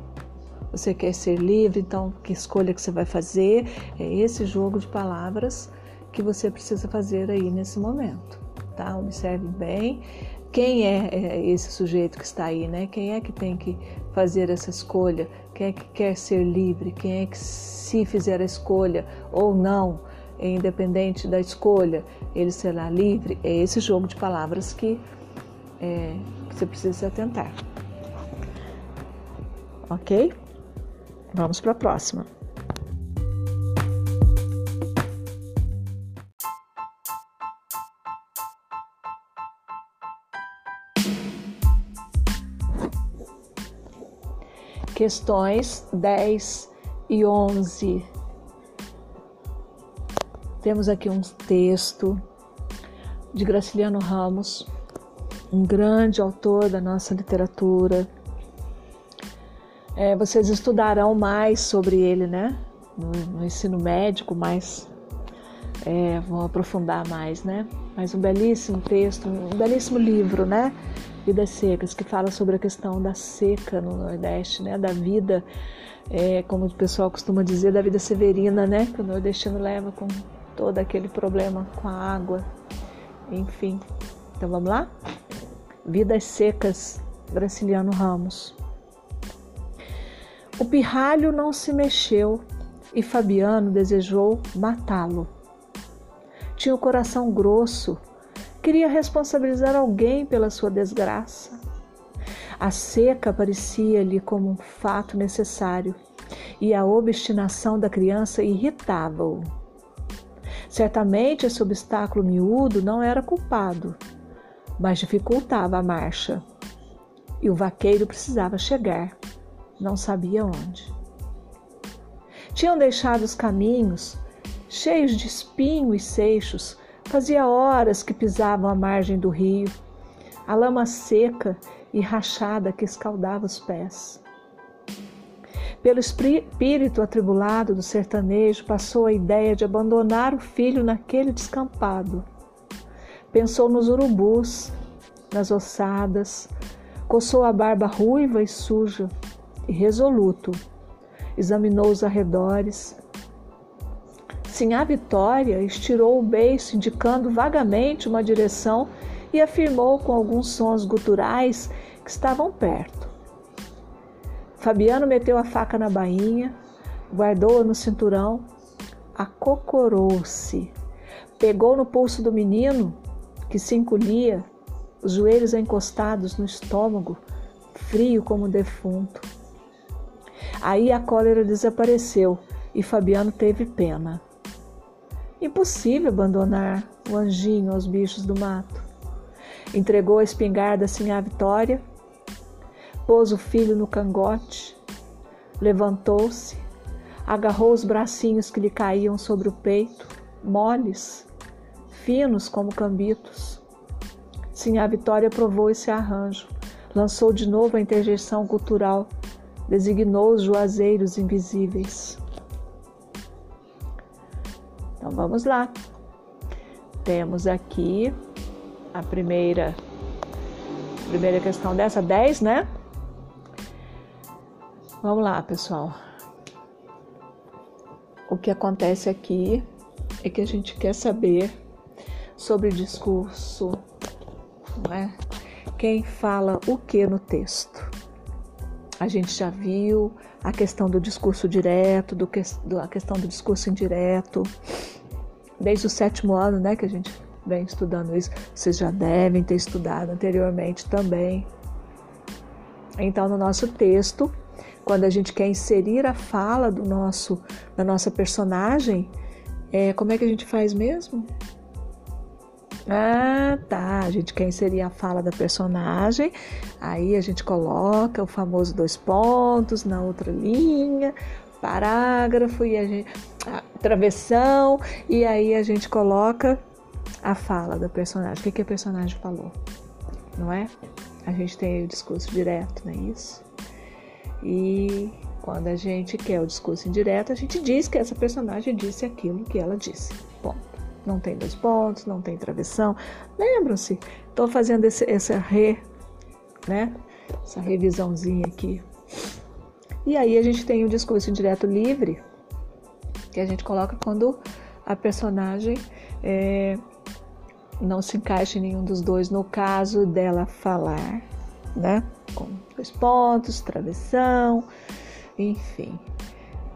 você quer ser livre, então que escolha que você vai fazer? É esse jogo de palavras que você precisa fazer aí nesse momento, tá? Observe bem quem é, é esse sujeito que está aí, né? Quem é que tem que fazer essa escolha? Quem é que quer ser livre? Quem é que se fizer a escolha ou não, independente da escolha, ele será livre? É esse jogo de palavras que, é, que você precisa se atentar. Ok? Vamos para a próxima. Questões 10 e 11. Temos aqui um texto de Graciliano Ramos, um grande autor da nossa literatura, é, vocês estudarão mais sobre ele, né? No, no ensino médico, mais é, vão aprofundar mais, né? Mas um belíssimo texto, um belíssimo livro, né? Vidas Secas, que fala sobre a questão da seca no Nordeste, né? Da vida, é, como o pessoal costuma dizer, da vida severina, né? Que o nordestino leva com todo aquele problema com a água, enfim. Então vamos lá? Vidas Secas, Graciliano Ramos. O pirralho não se mexeu e Fabiano desejou matá-lo. Tinha o coração grosso, queria responsabilizar alguém pela sua desgraça. A seca parecia-lhe como um fato necessário e a obstinação da criança irritava-o. Certamente esse obstáculo miúdo não era culpado, mas dificultava a marcha. E o vaqueiro precisava chegar, não sabia onde. Tinham deixado os caminhos cheios de espinho e seixos, fazia horas que pisavam a margem do rio, a lama seca e rachada que escaldava os pés. Pelo espírito atribulado do sertanejo passou a ideia de abandonar o filho naquele descampado. Pensou nos urubus, nas ossadas, coçou a barba ruiva e suja e resoluto. Examinou os arredores. Sinhá Vitória estirou o beiço, indicando vagamente uma direção e afirmou com alguns sons guturais que estavam perto. Fabiano meteu a faca na bainha, guardou-a no cinturão, acocorou-se, pegou no pulso do menino, que se encolhia, os joelhos encostados no estômago, frio como defunto. Aí a cólera desapareceu e Fabiano teve pena. Impossível abandonar o anjinho aos bichos do mato. Entregou a espingarda assim à Vitória pôs o filho no cangote, levantou-se, agarrou os bracinhos que lhe caíam sobre o peito, moles, finos como cambitos. Sim, a Vitória provou esse arranjo, lançou de novo a interjeição cultural, designou os juazeiros invisíveis. Então vamos lá. Temos aqui a primeira primeira questão dessa 10, né? Vamos lá, pessoal. O que acontece aqui é que a gente quer saber sobre discurso, né? Quem fala o que no texto? A gente já viu a questão do discurso direto, do que, a questão do discurso indireto, desde o sétimo ano, né, que a gente vem estudando isso. Vocês já devem ter estudado anteriormente também. Então, no nosso texto, quando a gente quer inserir a fala do nosso, da nossa personagem, é, como é que a gente faz mesmo? Ah, tá. A gente quer inserir a fala da personagem, aí a gente coloca o famoso dois pontos na outra linha, parágrafo e a gente. A travessão, e aí a gente coloca a fala da personagem. O que, que a personagem falou? Não é? A gente tem o discurso direto, não é isso? E quando a gente quer o discurso indireto, a gente diz que essa personagem disse aquilo que ela disse. Ponto. Não tem dois pontos, não tem travessão. Lembram-se? Estou fazendo esse, essa re, né? Essa revisãozinha aqui. E aí a gente tem o discurso indireto livre, que a gente coloca quando a personagem é, não se encaixa em nenhum dos dois, no caso dela falar, né? Com dois pontos, travessão, enfim.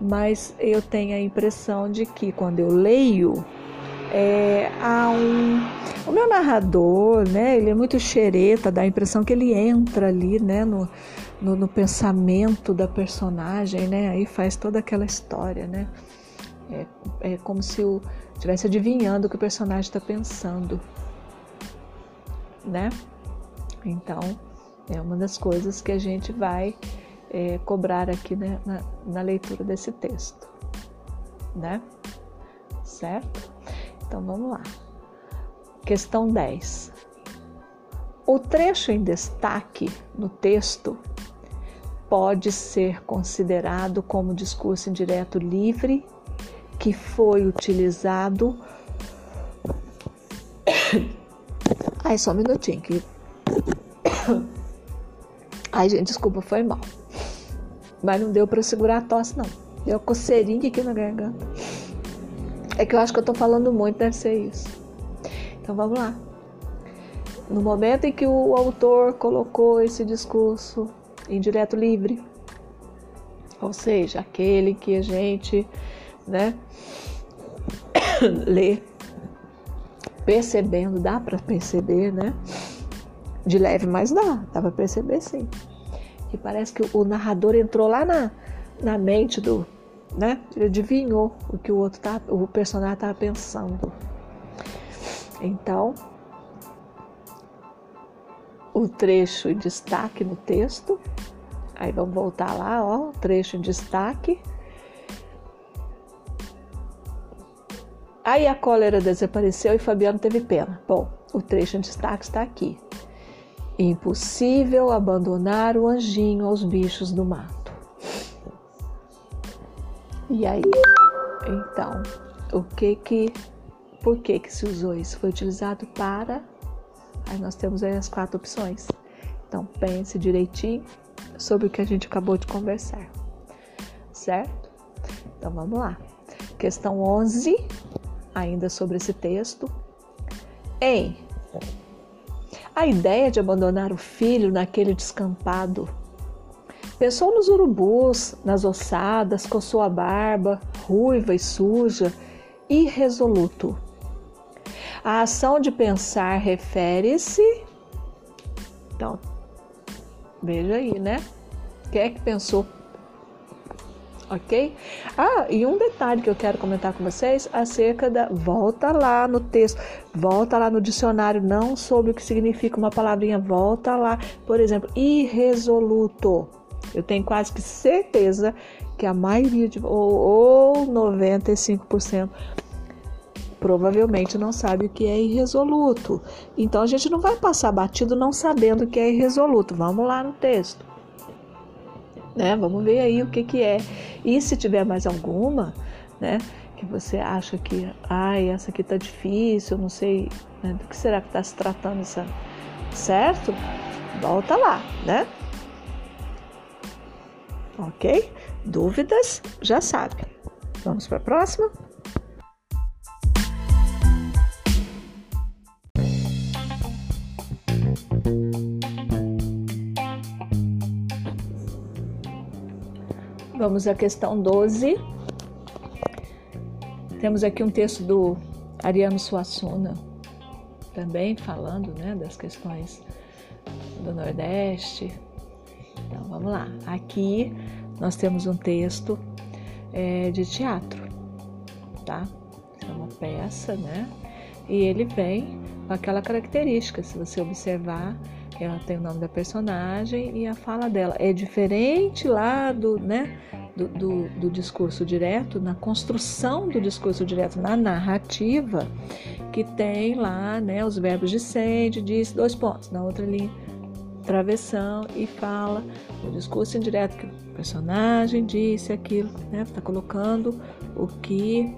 Mas eu tenho a impressão de que quando eu leio, é, há um. O meu narrador, né? Ele é muito xereta, dá a impressão que ele entra ali, né? No, no, no pensamento da personagem, né? Aí faz toda aquela história, né? É, é como se eu estivesse adivinhando o que o personagem está pensando, né? Então, é uma das coisas que a gente vai é, cobrar aqui né, na, na leitura desse texto, né? Certo? Então vamos lá. Questão 10. O trecho em destaque no texto pode ser considerado como discurso indireto livre que foi utilizado. [coughs] Ai, só um minutinho que Ai, gente, desculpa, foi mal. Mas não deu para segurar a tosse, não. Deu coceirinha aqui na garganta. É que eu acho que eu tô falando muito, deve ser isso. Então vamos lá. No momento em que o autor colocou esse discurso em direto livre, ou seja, aquele que a gente, né, [coughs] lê percebendo, dá para perceber, né? De leve, mas dá, dá para perceber sim. Que parece que o narrador entrou lá na, na mente do, né? Ele adivinhou o que o outro tá, o personagem estava pensando. Então, o trecho em destaque no texto. Aí vamos voltar lá, ó, trecho em destaque. Aí a cólera desapareceu e Fabiano teve pena. Bom, o trecho em destaque está aqui. Impossível abandonar o anjinho aos bichos do mato. E aí, então, o que que, por que que se usou isso? Foi utilizado para, aí nós temos aí as quatro opções. Então, pense direitinho sobre o que a gente acabou de conversar, certo? Então, vamos lá. Questão 11, ainda sobre esse texto. Em a ideia de abandonar o filho naquele descampado. Pensou nos urubus, nas ossadas, coçou a barba, ruiva e suja, irresoluto. A ação de pensar refere-se. Então, veja aí, né? Quem é que pensou ok? Ah, e um detalhe que eu quero comentar com vocês acerca da. Volta lá no texto, volta lá no dicionário, não sobre o que significa uma palavrinha, volta lá. Por exemplo, irresoluto. Eu tenho quase que certeza que a maioria, de, ou, ou 95%, provavelmente não sabe o que é irresoluto. Então a gente não vai passar batido não sabendo o que é irresoluto. Vamos lá no texto né? Vamos ver aí o que que é. E se tiver mais alguma, né? Que você acha que, ai, essa aqui tá difícil, não sei, né? do que será que está se tratando essa, certo? Volta lá, né? Ok? Dúvidas? Já sabe. Vamos para a próxima? Vamos à questão 12. Temos aqui um texto do Ariano Suassuna, também falando né, das questões do Nordeste. Então vamos lá. Aqui nós temos um texto é, de teatro, tá? É uma peça, né? E ele vem com aquela característica, se você observar, ela tem o nome da personagem e a fala dela. É diferente lá do, né, do, do, do, discurso direto, na construção do discurso direto, na narrativa, que tem lá né, os verbos de sede, diz dois pontos, na outra linha, travessão e fala o discurso indireto que o personagem disse aquilo, né? Está colocando o que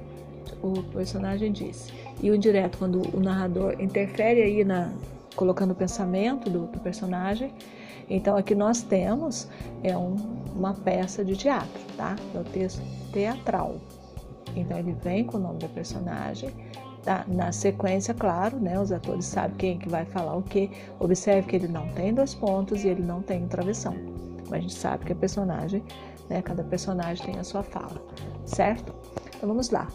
o personagem disse. E o indireto, quando o narrador interfere aí na, colocando o pensamento do, do personagem. Então aqui nós temos é um, uma peça de teatro, tá? É o texto teatral. Então ele vem com o nome do personagem, tá? na sequência, claro, né? Os atores sabem quem que vai falar o que. Observe que ele não tem dois pontos e ele não tem travessão. Mas a gente sabe que a personagem, né? Cada personagem tem a sua fala, certo? Então vamos lá.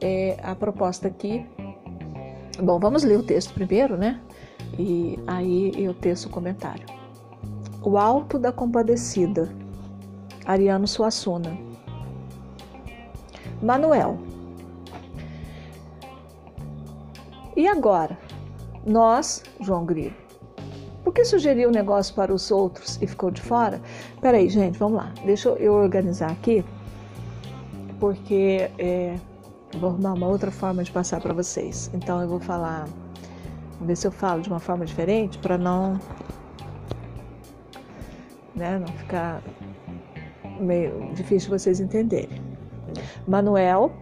É, a proposta aqui. Bom, vamos ler o texto primeiro, né? E aí eu teço o comentário. O Alto da Compadecida, Ariano Suassuna. Manuel. E agora? Nós, João Grilo. Por que sugeriu o negócio para os outros e ficou de fora? Peraí, gente, vamos lá. Deixa eu organizar aqui, porque é, vou arrumar uma outra forma de passar para vocês. Então eu vou falar ver se eu falo de uma forma diferente para não, né, não ficar meio difícil vocês entenderem. Manuel.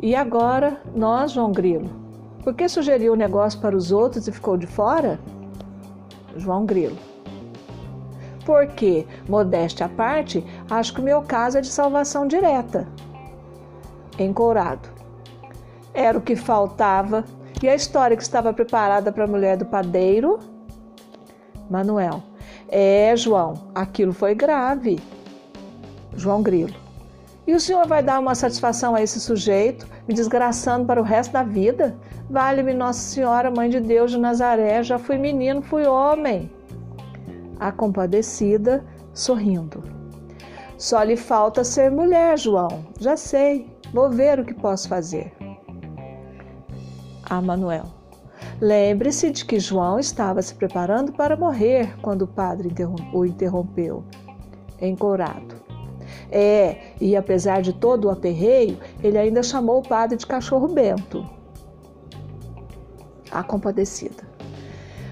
E agora nós, João Grilo. Por que sugeriu o negócio para os outros e ficou de fora? João Grilo. Porque, modéstia à parte, acho que o meu caso é de salvação direta. Encourado. Era o que faltava e a história que estava preparada para a mulher do padeiro? Manuel. É, João, aquilo foi grave. João Grilo. E o senhor vai dar uma satisfação a esse sujeito, me desgraçando para o resto da vida? Vale-me Nossa Senhora, Mãe de Deus de Nazaré, já fui menino, fui homem. A compadecida, sorrindo. Só lhe falta ser mulher, João. Já sei, vou ver o que posso fazer. A Manuel. Lembre-se de que João estava se preparando para morrer quando o padre o interrompeu, encorado. É, e apesar de todo o aperreio, ele ainda chamou o padre de cachorro bento. A compadecida.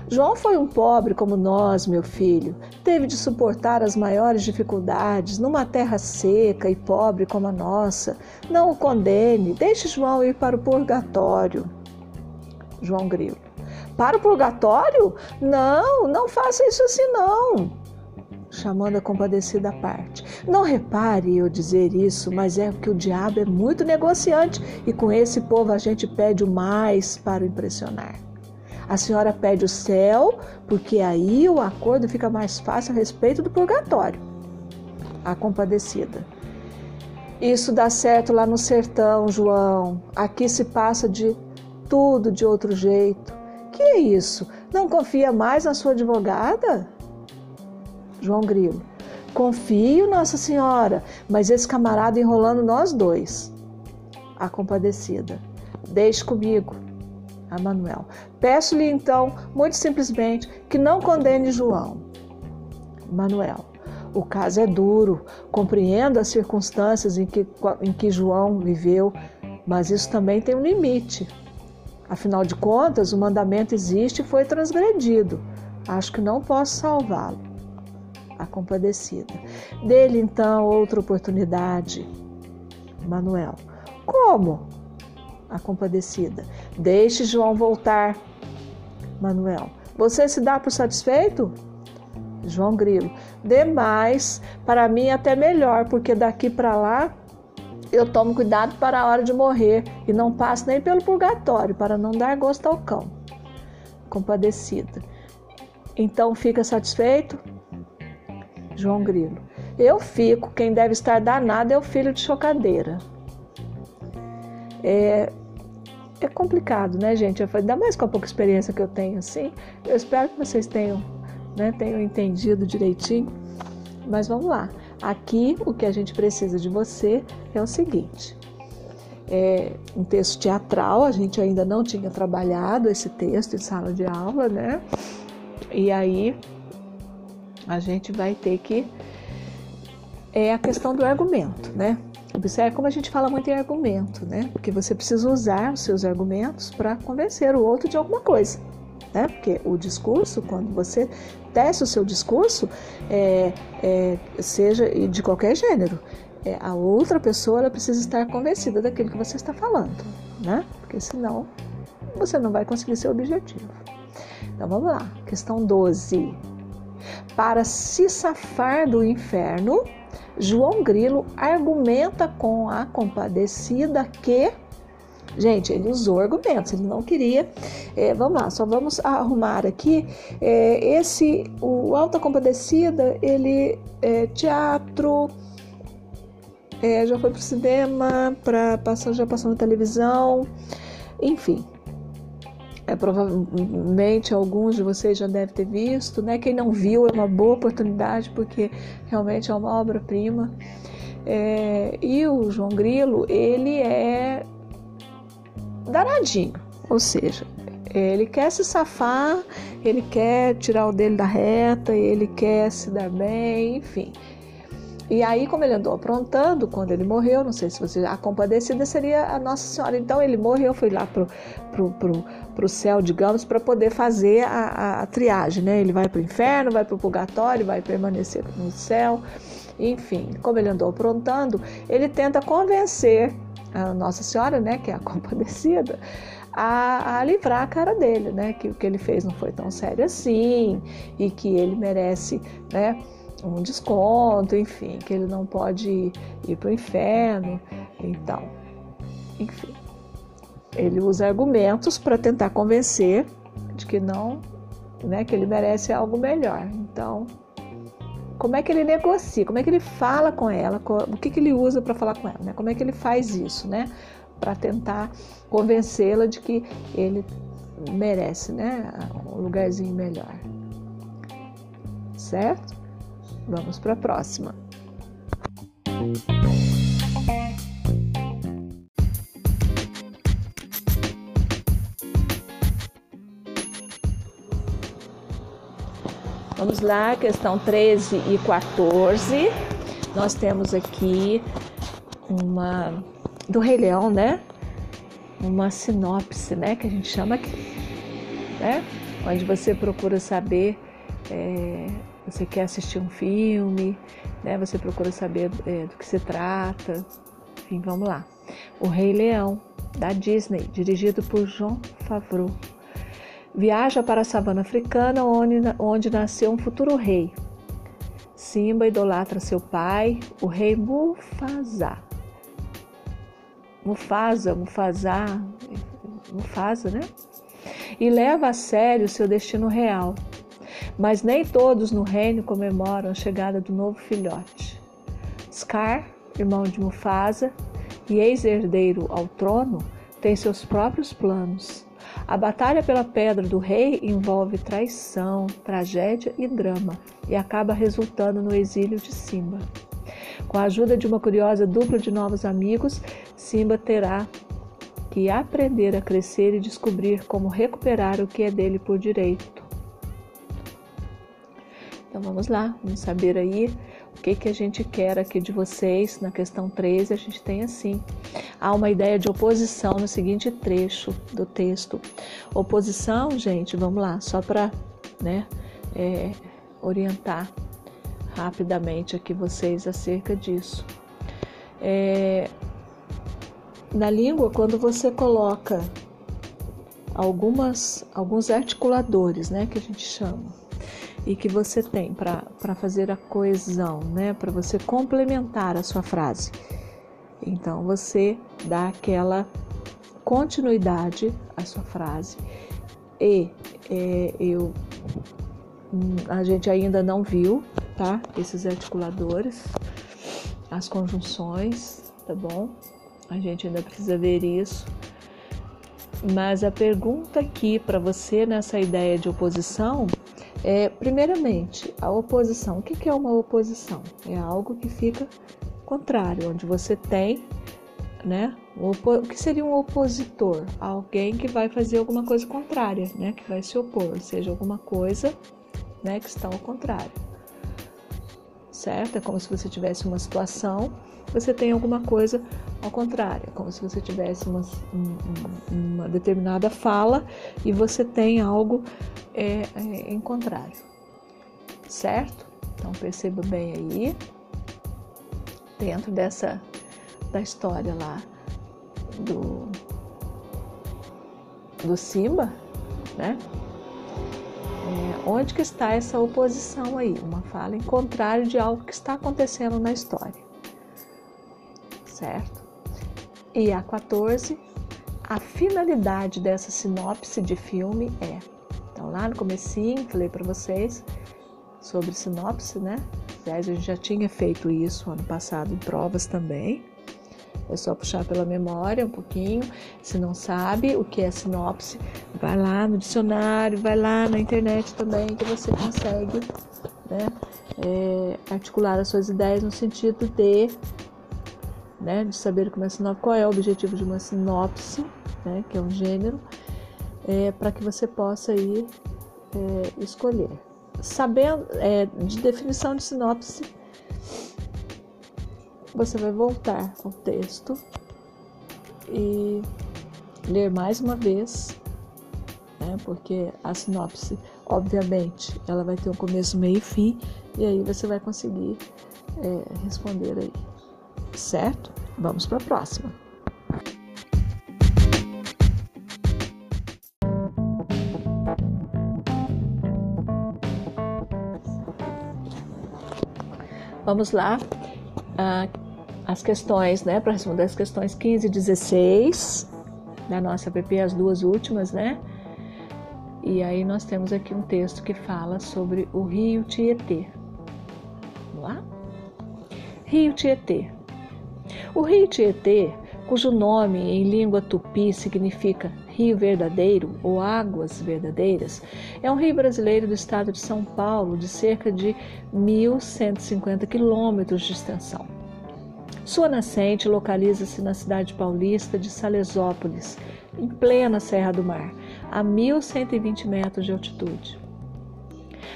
João foi um pobre como nós, meu filho. Teve de suportar as maiores dificuldades numa terra seca e pobre como a nossa. Não o condene, deixe João ir para o purgatório. João Grilo. Para o purgatório? Não, não faça isso assim não. Chamando a compadecida à parte. Não repare eu dizer isso, mas é que o diabo é muito negociante e com esse povo a gente pede o mais para o impressionar. A senhora pede o céu, porque aí o acordo fica mais fácil a respeito do purgatório. A compadecida. Isso dá certo lá no sertão, João. Aqui se passa de tudo de outro jeito. Que é isso? Não confia mais na sua advogada? João Grilo. Confio, Nossa Senhora, mas esse camarada enrolando nós dois. A compadecida. Deixe comigo a Manuel. Peço-lhe então, muito simplesmente, que não condene João. Manuel. O caso é duro, compreendo as circunstâncias em que, em que João viveu, mas isso também tem um limite. Afinal de contas, o mandamento existe e foi transgredido. Acho que não posso salvá-lo. A compadecida. Dele então outra oportunidade. Manuel. Como? a compadecida. Deixe João voltar. Manuel. Você se dá por satisfeito? João Grilo. Demais, para mim até melhor, porque daqui para lá eu tomo cuidado para a hora de morrer e não passo nem pelo purgatório para não dar gosto ao cão. Compadecida. Então fica satisfeito? João Grilo. Eu fico, quem deve estar danado é o filho de chocadeira. É, é complicado, né, gente? Eu, ainda mais com a pouca experiência que eu tenho, assim. Eu espero que vocês tenham, né, tenham entendido direitinho. Mas vamos lá. Aqui o que a gente precisa de você é o seguinte: é um texto teatral, a gente ainda não tinha trabalhado esse texto em sala de aula, né? E aí a gente vai ter que. É a questão do argumento, né? Observe como a gente fala muito em argumento, né? Porque você precisa usar os seus argumentos para convencer o outro de alguma coisa. Né? Porque o discurso, quando você testa o seu discurso, é, é, seja de qualquer gênero, é, a outra pessoa precisa estar convencida daquilo que você está falando, né? Porque senão você não vai conseguir seu objetivo. Então vamos lá, questão 12. Para se safar do inferno, João Grilo argumenta com a compadecida que Gente, ele usou argumentos, ele não queria. É, vamos lá, só vamos arrumar aqui. É, esse, o Alta Compadecida, ele é teatro, é, já foi para o cinema, pra, já passou na televisão, enfim. É, provavelmente alguns de vocês já devem ter visto, né? Quem não viu é uma boa oportunidade porque realmente é uma obra-prima. É, e o João Grilo, ele é danadinho, ou seja, ele quer se safar, ele quer tirar o dele da reta, ele quer se dar bem, enfim. E aí, como ele andou aprontando quando ele morreu, não sei se você. A compadecida seria a Nossa Senhora. Então, ele morreu, foi lá pro, pro, pro, pro céu, digamos, para poder fazer a, a, a, triagem, né? Ele vai pro inferno, vai pro purgatório, vai permanecer no céu. Enfim, como ele andou aprontando, ele tenta convencer a Nossa Senhora, né, que é a [laughs] compadecida, a, a, livrar a cara dele, né? Que o que ele fez não foi tão sério assim e que ele merece, né? um desconto, enfim, que ele não pode ir para o inferno. Então, enfim, ele usa argumentos para tentar convencer de que não, né, que ele merece algo melhor. Então, como é que ele negocia? Como é que ele fala com ela? O que, que ele usa para falar com ela? Né? Como é que ele faz isso, né? Para tentar convencê-la de que ele merece, né, um lugarzinho melhor. Certo? Vamos para a próxima. Vamos lá, questão 13 e 14. Nós temos aqui uma do Rei Leão, né? Uma sinopse, né? Que a gente chama aqui, né? Onde você procura saber, é, você quer assistir um filme, né? Você procura saber é, do que se trata. Enfim, vamos lá. O Rei Leão, da Disney, dirigido por João Favreau viaja para a savana africana, onde, onde nasceu um futuro rei. Simba idolatra seu pai, o rei Mufasa. Mufasa, Mufasa, Mufasa, né? E leva a sério seu destino real. Mas nem todos no reino comemoram a chegada do novo filhote. Scar, irmão de Mufasa e ex-herdeiro ao trono, tem seus próprios planos a batalha pela Pedra do Rei envolve traição, tragédia e drama e acaba resultando no exílio de Simba. Com a ajuda de uma curiosa dupla de novos amigos, Simba terá que aprender a crescer e descobrir como recuperar o que é dele por direito. Então vamos lá, vamos saber aí que, que a gente quer aqui de vocês. Na questão 13, a gente tem assim: há uma ideia de oposição no seguinte trecho do texto. Oposição, gente, vamos lá, só para né, é, orientar rapidamente aqui vocês acerca disso. É, na língua, quando você coloca algumas, alguns articuladores, né, que a gente chama, e que você tem para fazer a coesão, né? para você complementar a sua frase. Então você dá aquela continuidade à sua frase. E é, eu hum, a gente ainda não viu, tá? Esses articuladores, as conjunções, tá bom? A gente ainda precisa ver isso. Mas a pergunta aqui para você nessa ideia de oposição é, primeiramente, a oposição. O que é uma oposição? É algo que fica contrário, onde você tem, né? O que seria um opositor? Alguém que vai fazer alguma coisa contrária, né? Que vai se opor, ou seja, alguma coisa, né? Que está ao contrário, certo? É como se você tivesse uma situação, você tem alguma coisa ao contrário, é como se você tivesse uma, uma determinada fala e você tem algo é, é, em contrário, certo? Então perceba bem aí, dentro dessa da história lá do do Simba, né? É, onde que está essa oposição aí? Uma fala em contrário de algo que está acontecendo na história, certo? E a 14, a finalidade dessa sinopse de filme é então, lá no comecinho, falei para vocês sobre sinopse, né? Aliás, a gente já tinha feito isso ano passado em provas também. É só puxar pela memória um pouquinho. Se não sabe o que é sinopse, vai lá no dicionário, vai lá na internet também, que você consegue né, é, articular as suas ideias no sentido de, né, de saber como é sinopse, qual é o objetivo de uma sinopse, né, que é um gênero, é, para que você possa ir é, escolher. Sabendo é, de definição de sinopse, você vai voltar ao texto e ler mais uma vez, né, porque a sinopse, obviamente, ela vai ter um começo, meio e fim, e aí você vai conseguir é, responder aí, certo? Vamos para a próxima. Vamos lá. Ah, as questões, né? Para responder as questões 15 e 16 da nossa PP, as duas últimas, né? E aí nós temos aqui um texto que fala sobre o rio Tietê. Vamos lá? Rio Tietê. O rio Tietê, cujo nome em língua tupi significa Rio Verdadeiro ou Águas Verdadeiras, é um rio brasileiro do estado de São Paulo de cerca de 1.150 quilômetros de extensão. Sua nascente localiza-se na cidade paulista de Salesópolis, em plena Serra do Mar, a 1.120 metros de altitude.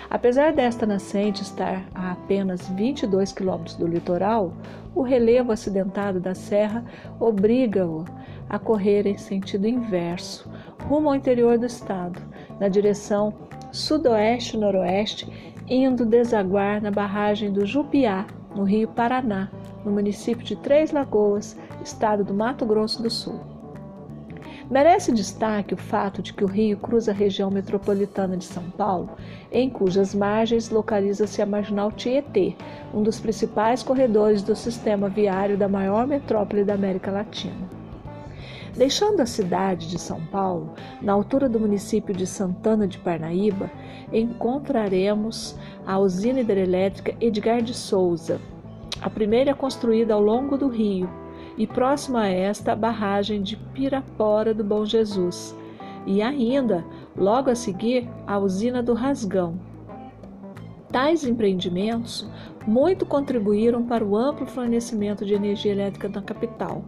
Apesar desta nascente estar a apenas 22 quilômetros do litoral, o relevo acidentado da serra obriga-o a correr em sentido inverso, rumo ao interior do estado, na direção sudoeste-noroeste, indo desaguar na barragem do Jupiá, no Rio Paraná, no município de Três Lagoas, estado do Mato Grosso do Sul. Merece destaque o fato de que o rio cruza a região metropolitana de São Paulo, em cujas margens localiza-se a Marginal Tietê, um dos principais corredores do sistema viário da maior metrópole da América Latina. Deixando a cidade de São Paulo, na altura do município de Santana de Parnaíba, encontraremos a usina hidrelétrica Edgar de Souza, a primeira construída ao longo do rio, e próxima a esta a barragem de Pirapora do Bom Jesus, e ainda, logo a seguir, a usina do Rasgão. Tais empreendimentos muito contribuíram para o amplo fornecimento de energia elétrica na capital.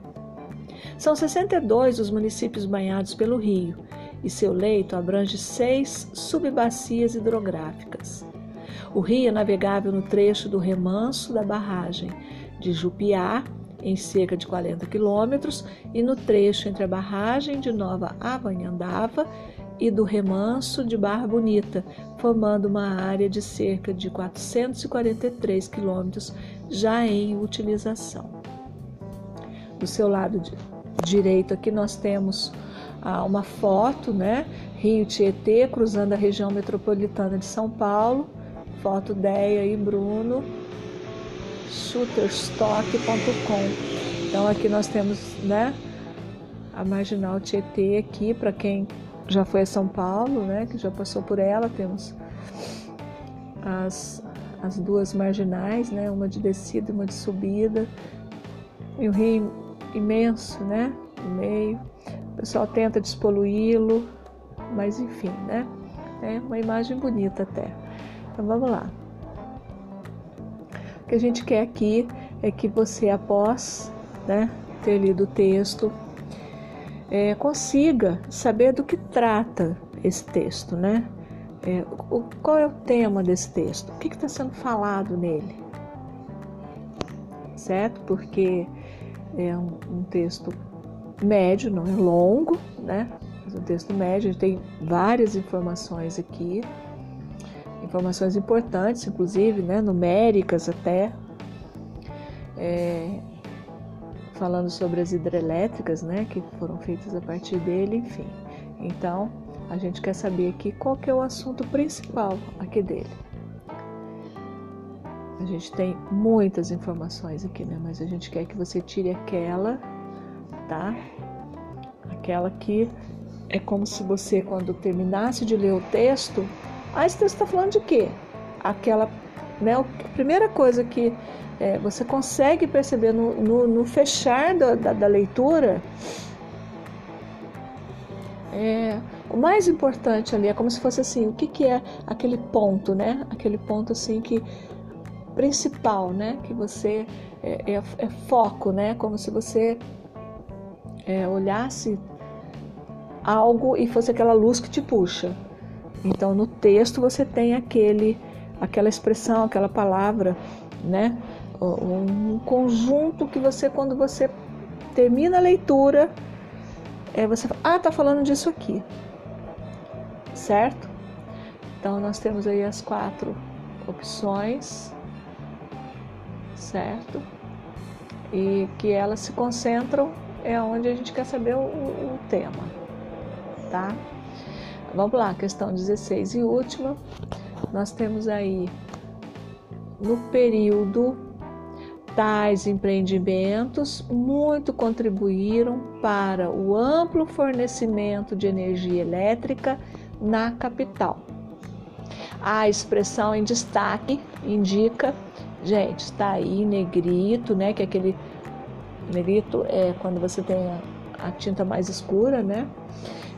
São 62 os municípios banhados pelo rio e seu leito abrange seis subbacias hidrográficas. O rio é navegável no trecho do remanso da barragem de Jupiá em cerca de 40 quilômetros, e no trecho entre a barragem de Nova Avanhandava e do Remanso de Barra Bonita, formando uma área de cerca de 443 quilômetros já em utilização. Do seu lado direito aqui nós temos ah, uma foto, né? Rio Tietê cruzando a região metropolitana de São Paulo, foto Deia e Bruno, shooterstock.com. Então aqui nós temos, né, a Marginal Tietê aqui para quem já foi a São Paulo, né, que já passou por ela, temos as, as duas marginais, né, uma de descida e uma de subida, e o rio imenso, né, no meio. O pessoal tenta despoluí-lo, mas enfim, né, é uma imagem bonita até. Então vamos lá que a gente quer aqui é que você, após né, ter lido o texto, é, consiga saber do que trata esse texto, né? É, o, qual é o tema desse texto? O que está sendo falado nele? Certo? Porque é um, um, texto médio, não é longo, né? Mas um texto médio, a gente tem várias informações aqui informações importantes, inclusive, né, numéricas até, é, falando sobre as hidrelétricas, né, que foram feitas a partir dele, enfim. Então, a gente quer saber aqui qual que é o assunto principal aqui dele. A gente tem muitas informações aqui, né, mas a gente quer que você tire aquela, tá? Aquela que é como se você, quando terminasse de ler o texto, texto está falando de quê? Aquela, né, a primeira coisa que é, você consegue perceber no, no, no fechar da, da, da, leitura, é, o mais importante ali é como se fosse assim, o que, que é aquele ponto, né? Aquele ponto assim que principal, né? Que você é, é, é foco, né? Como se você é, olhasse algo e fosse aquela luz que te puxa. Então no texto você tem aquele, aquela expressão, aquela palavra, né? Um conjunto que você, quando você termina a leitura, é, você fala, ah, tá falando disso aqui, certo? Então nós temos aí as quatro opções, certo? E que elas se concentram é onde a gente quer saber o, o tema, tá? Vamos lá, questão 16 e última. Nós temos aí no período tais empreendimentos muito contribuíram para o amplo fornecimento de energia elétrica na capital. A expressão em destaque indica, gente, está aí negrito, né? Que é aquele negrito é quando você tem a, a tinta mais escura, né?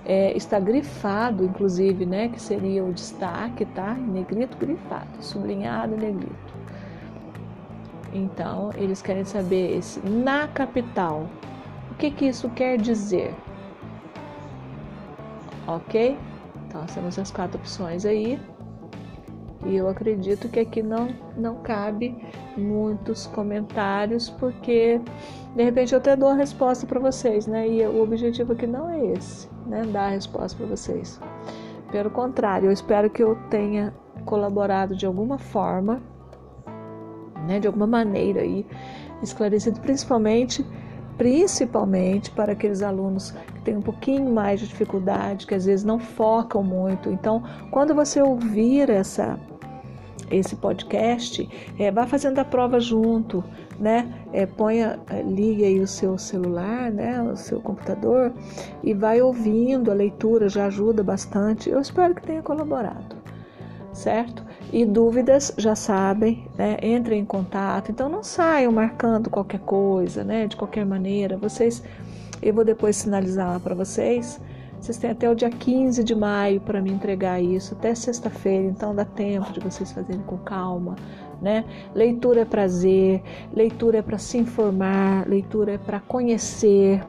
É, está grifado, inclusive, né, que seria o destaque, tá? Negrito grifado, sublinhado negrito. Então, eles querem saber esse na capital. O que, que isso quer dizer? Ok? Então, nós temos as quatro opções aí. E eu acredito que aqui não, não cabe muitos comentários, porque de repente eu até dou a resposta para vocês, né? E o objetivo aqui não é esse, né? Dar a resposta para vocês. Pelo contrário, eu espero que eu tenha colaborado de alguma forma, né? De alguma maneira aí, esclarecido principalmente principalmente para aqueles alunos que têm um pouquinho mais de dificuldade, que às vezes não focam muito. Então, quando você ouvir essa esse podcast, é, vá fazendo a prova junto, né? É, ponha, é, ligue aí o seu celular, né? O seu computador e vai ouvindo a leitura, já ajuda bastante. Eu espero que tenha colaborado, certo? E dúvidas, já sabem, né? Entrem em contato. Então não saiam marcando qualquer coisa, né? De qualquer maneira. Vocês, eu vou depois sinalizar lá para vocês. Vocês têm até o dia 15 de maio para me entregar isso, até sexta-feira, então dá tempo de vocês fazerem com calma, né? Leitura é prazer, leitura é para se informar, leitura é para conhecer,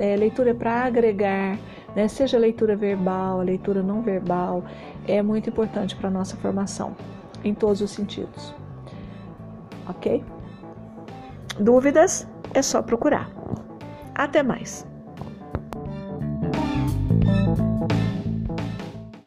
é, leitura é para agregar, né? Seja leitura verbal, leitura não verbal, é muito importante para a nossa formação, em todos os sentidos. Ok? Dúvidas? É só procurar. Até mais! Thank you.